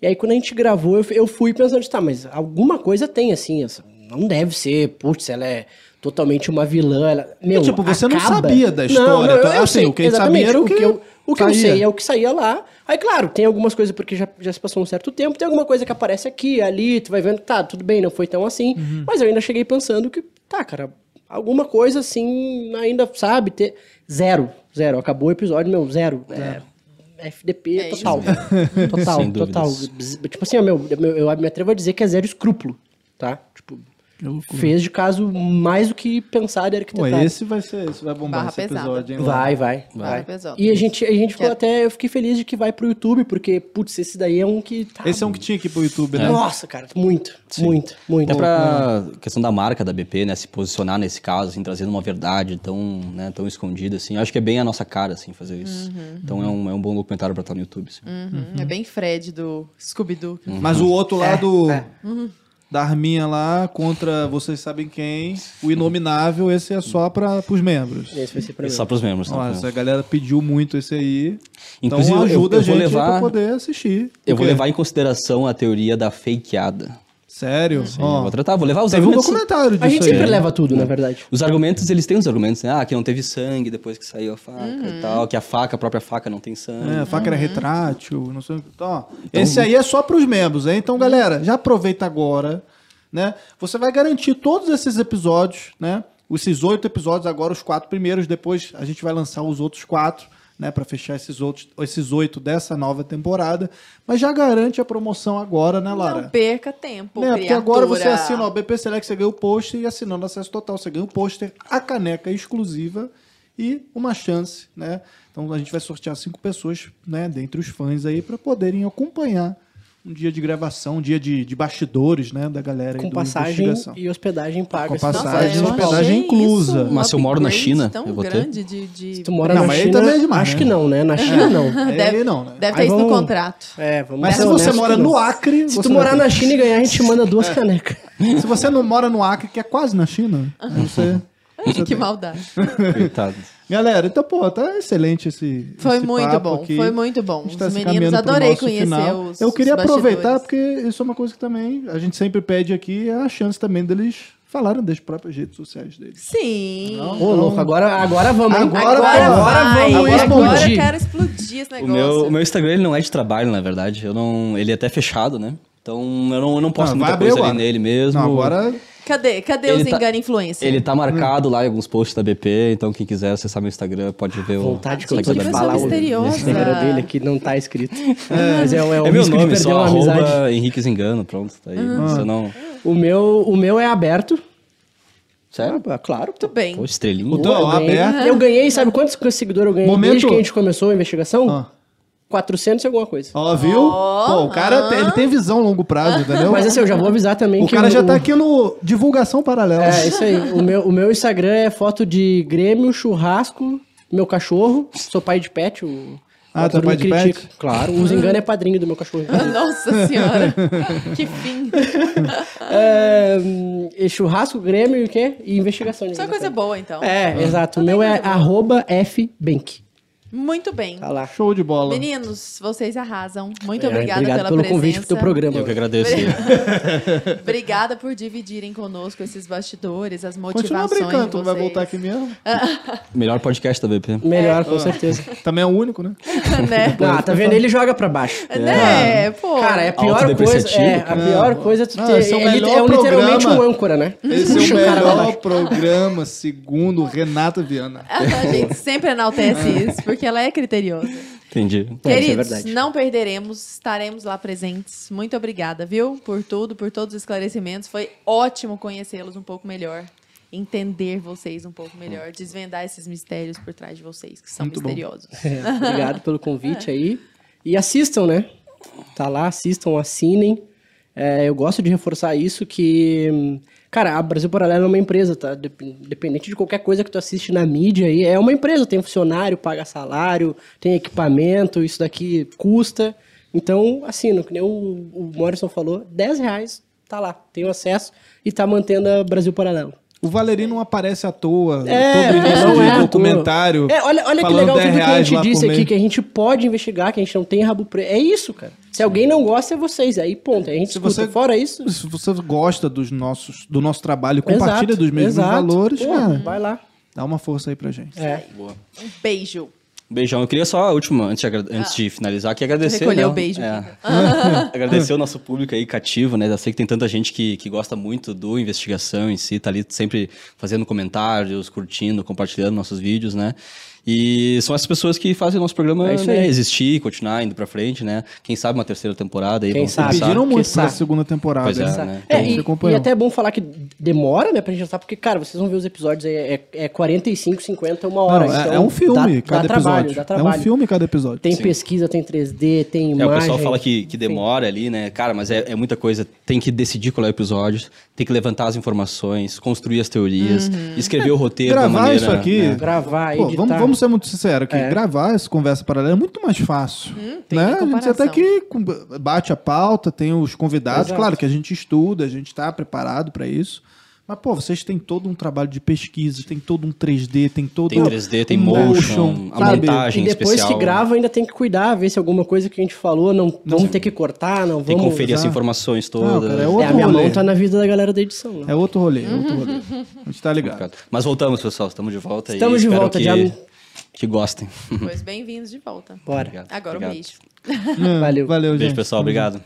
E aí quando a gente gravou, eu, eu fui pensando, tá, mas alguma coisa tem assim, essa, não deve ser, putz, ela é totalmente uma vilã. Ela, meu, tipo, você não acaba- sabia da Não, história, não, tá? eu, Assim, sei, o que a gente exatamente, sabia era o o que eu, o que eu saía. sei é o que saía lá. Aí, claro, tem algumas coisas porque já, já se passou um certo tempo, tem alguma coisa que aparece aqui, ali, tu vai vendo, tá, tudo bem, não foi tão assim. Uhum. Mas eu ainda cheguei pensando que, tá, cara, alguma coisa assim, ainda, sabe, ter. Zero, zero. Acabou o episódio, meu, zero. É, FDP É total. Total, Sem total. dúvidas. Tipo assim, ó, meu, meu, eu me atrevo a dizer que é zero escrúpulo, tá? Fez de caso mais do que pensado e Pô, arquitetado. esse vai ser, esse vai bombar Barra esse pesada. episódio, hein? Vai, vai, Vai. E a gente, a gente ficou Que é- até. Eu fiquei feliz de que vai pro YouTube, porque, putz, esse daí é um que. Tá, Esse é um que tinha aqui pro YouTube, né? Nossa, cara, muito, muito, muito. Até pra questão da marca da BP, né, se posicionar nesse caso, assim, trazendo uma verdade tão, né, tão escondida, assim, eu acho que é bem a nossa cara, assim, fazer isso. Então é um, é um bom documentário pra estar no YouTube, assim. Uhum. É bem Fred do Scooby-Doo. Mas o outro É, do. é. Da Arminha lá contra vocês sabem quem, o Inominável, esse é só para os membros. Esse vai ser pra É mim. só pros membros, tá? Nossa, a galera pediu muito esse aí. Inclusive, então eu- ajuda eu a vou gente levar- pra poder assistir. Eu vou levar em consideração a teoria da fakeada. Sério? Sim, Ó, eu vou tratar, vou levar os teve um argumentos. documentário disso A gente aí. sempre leva tudo, na verdade. Os argumentos, eles têm os argumentos, né? Ah, que não teve sangue depois que saiu a faca e tal, que a faca, a própria faca não tem sangue. É, a faca era retrátil, não sei o que. Então, ó, esse aí é só pros membros, hein? Então, galera, já aproveita agora, né? Você vai garantir todos esses episódios, né? Esses oito episódios, agora os quatro primeiros, depois a gente vai lançar os outros quatro, né? Pra fechar esses outros, esses oito dessa nova temporada. Mas já garante a promoção agora, né, Lara? Não perca tempo, Né? Porque agora você assina o BP Select, você ganha o pôster e assinando acesso total, você ganha o pôster, a caneca exclusiva e uma chance, né? Então a gente vai sortear cinco pessoas, né, dentre os fãs aí, para poderem acompanhar um dia de gravação, um dia de, de bastidores, né, da galera aí Com do passagem e hospedagem paga. Com passagem e hospedagem inclusa. isso Mas se eu moro na China, tão eu vou ter? grande de, de... Se tu mora Não, na mas China, também é demais, acho né? que não, né? Na China não. Aí Deve- não, né? Deve ter Aí isso no vamos- contrato. É, vamos Mas se você mora não. no Acre, Se você tu morar na China e ganhar, a gente te manda duas canecas. se você não mora no Acre, que é quase na China, aí você que maldade. Coitado. Galera, então, pô, tá excelente esse. Foi esse muito papo bom, aqui. foi muito bom. Os tá se meninos, adorei conhecer final. os Eu queria os aproveitar, porque isso é uma coisa que também a gente sempre pede aqui, é a chance também deles falaram das próprias redes sociais deles. Sim. Ô, louco, agora, agora vamos? Agora Agora, Agora vamos Agora explodir. eu quero explodir esse O negócio. meu, o meu Instagram ele não é de trabalho, na verdade. Eu não, ele é até fechado, né? Então eu não, eu não posto Ah, muita coisa ali agora. nele mesmo. Não, agora Cadê? Cadê Ele os tá- engano influencer? Ele tá marcado lá em alguns posts da BP, então quem quiser acessar meu Instagram pode ver o. Vontade que eu tô de falar o. Instagram dele aqui não tá escrito. Mas é, é o É meu risco nome, de perder só uma amizade. arroba Henrique Zengano, pronto, tá aí. Eu não... O meu, o meu é aberto. Sério? Ah, claro. Muito bem. Pô, estrelinha. O ganhei- aberto. Eu ganhei, sabe quantos seguidores eu ganhei Momento- desde que a gente começou a investigação? Ah. 400 e alguma coisa. Ó, viu? Pô, o cara tem, ele tem visão a longo prazo, entendeu? Mas assim, eu já vou avisar também o que cara já o- tá aqui no divulgação paralela. É, isso aí. O meu, o meu Instagram é foto de Grêmio, churrasco, meu cachorro. Sou pai de pet. O, Ah, tu é pai de critica. pet? Claro. O Zingano é padrinho do meu cachorro. Nossa senhora. que fim. é, churrasco, Grêmio e o quê? E investigação. de Só coisa investigação. boa, então. É, exato. O meu é arroba fbank. Muito bem. Tá lá. Show de bola. Meninos, vocês arrasam. Muito É, obrigada obrigado pela pelo presença. convite pro teu programa. Eu que agradeço. Obrigada por dividirem conosco esses bastidores, as Continua motivações brincando, tu não vai voltar aqui mesmo. Melhor podcast da BP. Melhor, É. com certeza. Também é o único, né? né? Ah, tá vendo? Ele joga pra baixo. Né? Pô. Cara, é a pior coisa. É, a pior coisa é tu Não, ter. esse é o é, melhor é um- literalmente programa. um âncora, né? Esse é o melhor programa, segundo Renata Viana. A gente sempre enaltece isso, porque ela é criteriosa. Entendi. É, isso é Queridos, verdade. não perderemos, estaremos lá presentes. Muito obrigada, viu? Por tudo, por todos os esclarecimentos. Foi ótimo conhecê-los um pouco melhor. Entender vocês um pouco melhor, desvendar esses mistérios por trás de vocês, que são Muito misteriosos. É, obrigado pelo convite aí. E assistam, né? Tá lá, assistam, assinem. É, eu gosto de reforçar isso que, hum, cara, a Brasil Paralelo é uma empresa, tá? Dep- Independente de qualquer coisa que tu assiste na mídia aí, é uma empresa, tem funcionário, paga salário, tem equipamento, isso daqui custa. Então, assina, que nem o, o Morrison falou, 10 reais, tá lá, tem acesso e tá mantendo a Brasil Paralelo. O Valerino não aparece à toa. É, todo início não de é documentário. É, olha, olha que legal 10 tudo que a gente disse aqui, que a gente pode investigar, que a gente não tem rabo preto. É isso, cara. Se alguém não gosta, é vocês. Aí, ponto. Aí a gente Se escuta. você- Fora isso... Se você gosta dos nossos, do nosso trabalho, compartilha exato, dos mesmos exato. valores, Pô, cara, Vai lá. dá uma força aí pra gente. É. Um beijo. Beijão. Eu queria só a última, antes de, antes de finalizar, aqui agradecer. Recolher né? o beijo, É. Agradecer o nosso público aí cativo, né? Eu sei que tem tanta gente que, que gosta muito do investigação em si, tá ali sempre fazendo comentários, curtindo, compartilhando nossos vídeos, né? E são essas pessoas que fazem o nosso programa É né, existir, continuar indo pra frente, né? Quem sabe uma terceira temporada aí. Quem vamos sabe? pensar. Pediram muito pra segunda temporada. Pois é, né? né? É, Então, e, e até é bom falar que demora, né, pra gente lançar, porque, cara, vocês vão ver os episódios aí, é, é 45, 50, uma hora. Não, é, então é um filme dá, cada dá episódio. trabalho, dá É trabalho. um filme cada episódio. Tem pesquisa, tem 3D, tem É, imagem. o pessoal fala que, que demora ali, né? Cara, mas é, é muita coisa. Tem que decidir qual é o episódio, tem que levantar as informações, construir as teorias, escrever o roteiro da Gravar maneira... isso aqui. né? Gravar, Pô, editar. vamos, vamos ser muito sinceros aqui. É. Gravar essa conversa paralela é muito mais fácil. tem né? A gente até com- bate a pauta, tem os convidados. Exato. Claro que a gente estuda, a gente está preparado para isso. Mas, pô, vocês têm todo um trabalho de pesquisa, tem todo um 3D, tem todo Tem 3D, tem um motion, a sabe? montagem E depois especial. que grava, ainda tem que cuidar, ver se alguma coisa que a gente falou, não, vamos ter que cortar, não Tem que vamos... conferir as usar. informações Não, todas. cara, é É, outro a minha rolê. mão tá na vida da galera da edição. Né? É outro rolê, é outro rolê. A gente tá ligado. Mas voltamos, pessoal. Estamos de volta. Estamos e de espero volta, que, já- que gostem. Pois bem-vindos de volta. Bora. Obrigado. Agora Obrigado. um beijo. Valeu. Valeu, Beijo, gente. pessoal. Obrigado.